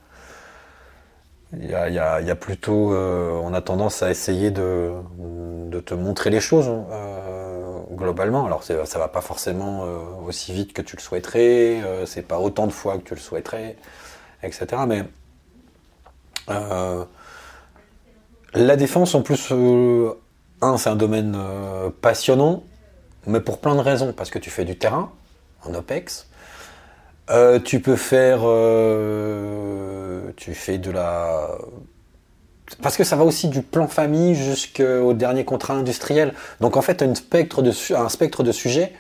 plutôt, euh, on a tendance à essayer de, te montrer les choses euh, globalement. Alors ça va pas forcément euh, aussi vite que tu le souhaiterais, c'est pas autant de fois que tu le souhaiterais, etc. Mais la défense, en plus, euh, un, c'est un domaine euh, passionnant, mais pour plein de raisons. Parce que tu fais du terrain, en OPEX. tu peux faire. tu fais de la. Parce que ça va aussi du plan famille jusqu'au dernier contrat industriel. Donc en fait, tu as un spectre de sujets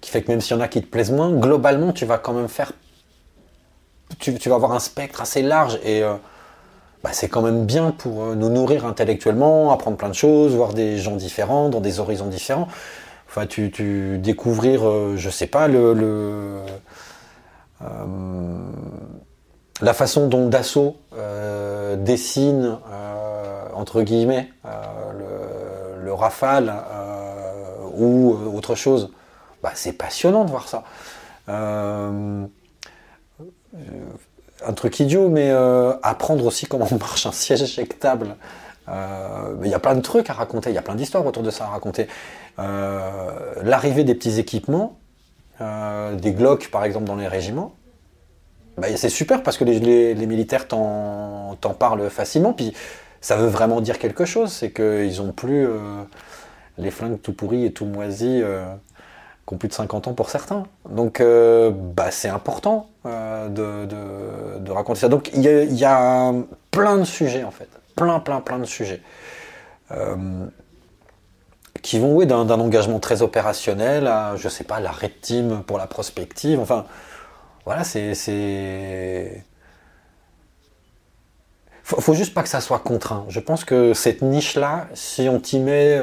qui fait que même s'il y en a qui te plaisent moins, globalement, tu vas quand même faire. Tu, tu vas avoir un spectre assez large. Et bah, c'est quand même bien pour nous nourrir intellectuellement, apprendre plein de choses, voir des gens différents, dans des horizons différents. Enfin, tu, découvrir, je sais pas, le, le la façon dont Dassault dessine, entre guillemets, le, le, Rafale ou autre chose, bah, c'est passionnant de voir ça. Euh, un truc idiot, mais euh, apprendre aussi comment marche un siège éjectable. Euh, il y a plein de trucs à raconter, il y a plein d'histoires autour de ça à raconter. L'arrivée des petits équipements, des Glock par exemple dans les régiments, bah, c'est super parce que les, militaires t'en parlent facilement, puis ça veut vraiment dire quelque chose, c'est qu'ils ont plus les flingues tout pourris et tout moisis qui ont plus de 50 ans pour certains. Donc euh, bah, c'est important euh, de, raconter ça. Donc il y, a plein de sujets en fait, plein plein plein de sujets. Euh, qui vont oui, d'un engagement très opérationnel à, je sais pas, l'arrêt de team pour la prospective. Enfin, voilà, c'est. Faut, faut juste pas que ça soit contraint. Je pense que cette niche-là, si on t'y met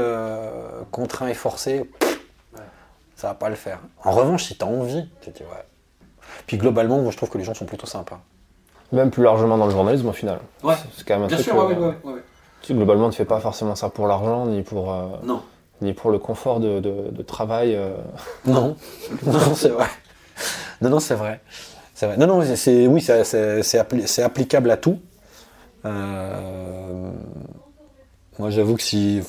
contraint et forcé, ça va pas le faire. En revanche, si tu as envie, tu dis ouais. Puis globalement, moi je trouve que les gens sont plutôt sympas. Même plus largement dans le journalisme au final. Ouais. C'est quand même un Bien truc. Sûr, ouais, ouais, ouais, tu, globalement, tu fais pas forcément ça pour l'argent, ni pour. Euh, non. Ni pour le confort de, de, travail. Euh. Non. non, c'est vrai. Non, non, c'est vrai. C'est vrai. Non, non, c'est, oui, c'est, applicable à tout. Euh, moi, j'avoue que si,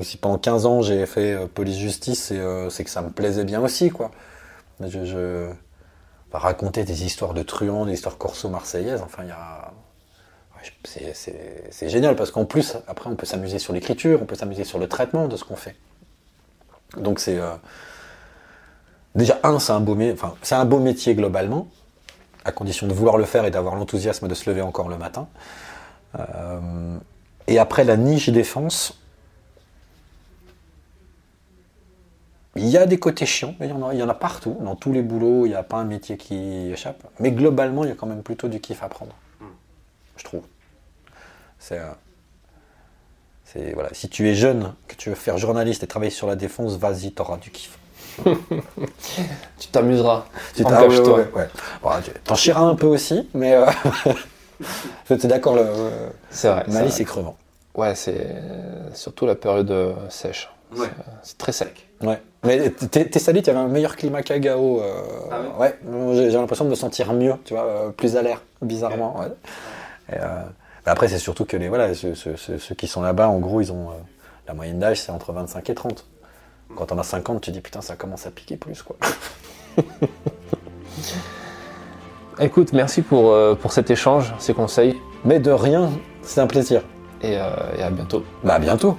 si pendant 15 ans j'ai fait euh, police-justice, euh, c'est que ça me plaisait bien aussi, quoi. Je, je raconter des histoires de truands, des histoires corso-marseillaises, enfin, il y a. C'est génial parce qu'en plus, après, on peut s'amuser sur l'écriture, on peut s'amuser sur le traitement de ce qu'on fait. Donc, c'est. Euh, déjà, un, c'est un, beau, enfin, un beau métier globalement, à condition de vouloir le faire et d'avoir l'enthousiasme de se lever encore le matin. Et après la niche défense, il y a des côtés chiants, il y, en a, il y en a partout, dans tous les boulots, il n'y a pas un métier qui échappe. Mais globalement, il y a quand même plutôt du kiff à prendre, je trouve. C'est, c'est, voilà. Si tu es jeune, que tu veux faire journaliste et travailler sur la défense, vas-y, t'auras du kiff. tu t'amuseras. Tu t'amuseras. T'en chieras un peu aussi, mais euh, T'es d'accord, le... c'est vrai. Malice c'est crevant. Ouais, c'est surtout la période euh, sèche. C'est très sec. Ouais. Mais t'es salé, tu avais un meilleur climat qu'à Gao. Euh, ah ouais, J'ai l'impression de me sentir mieux, tu vois, euh, plus à l'air, bizarrement. après, c'est surtout que les, voilà, ceux, qui sont là-bas, en gros, ils ont la moyenne d'âge, c'est entre 25 et 30. Quand on a 50, tu dis putain, ça commence à piquer plus, quoi. Écoute, merci pour, euh, pour cet échange, ces conseils. Mais de rien, c'est un plaisir. Et, euh, et, à bientôt. Bah à bientôt.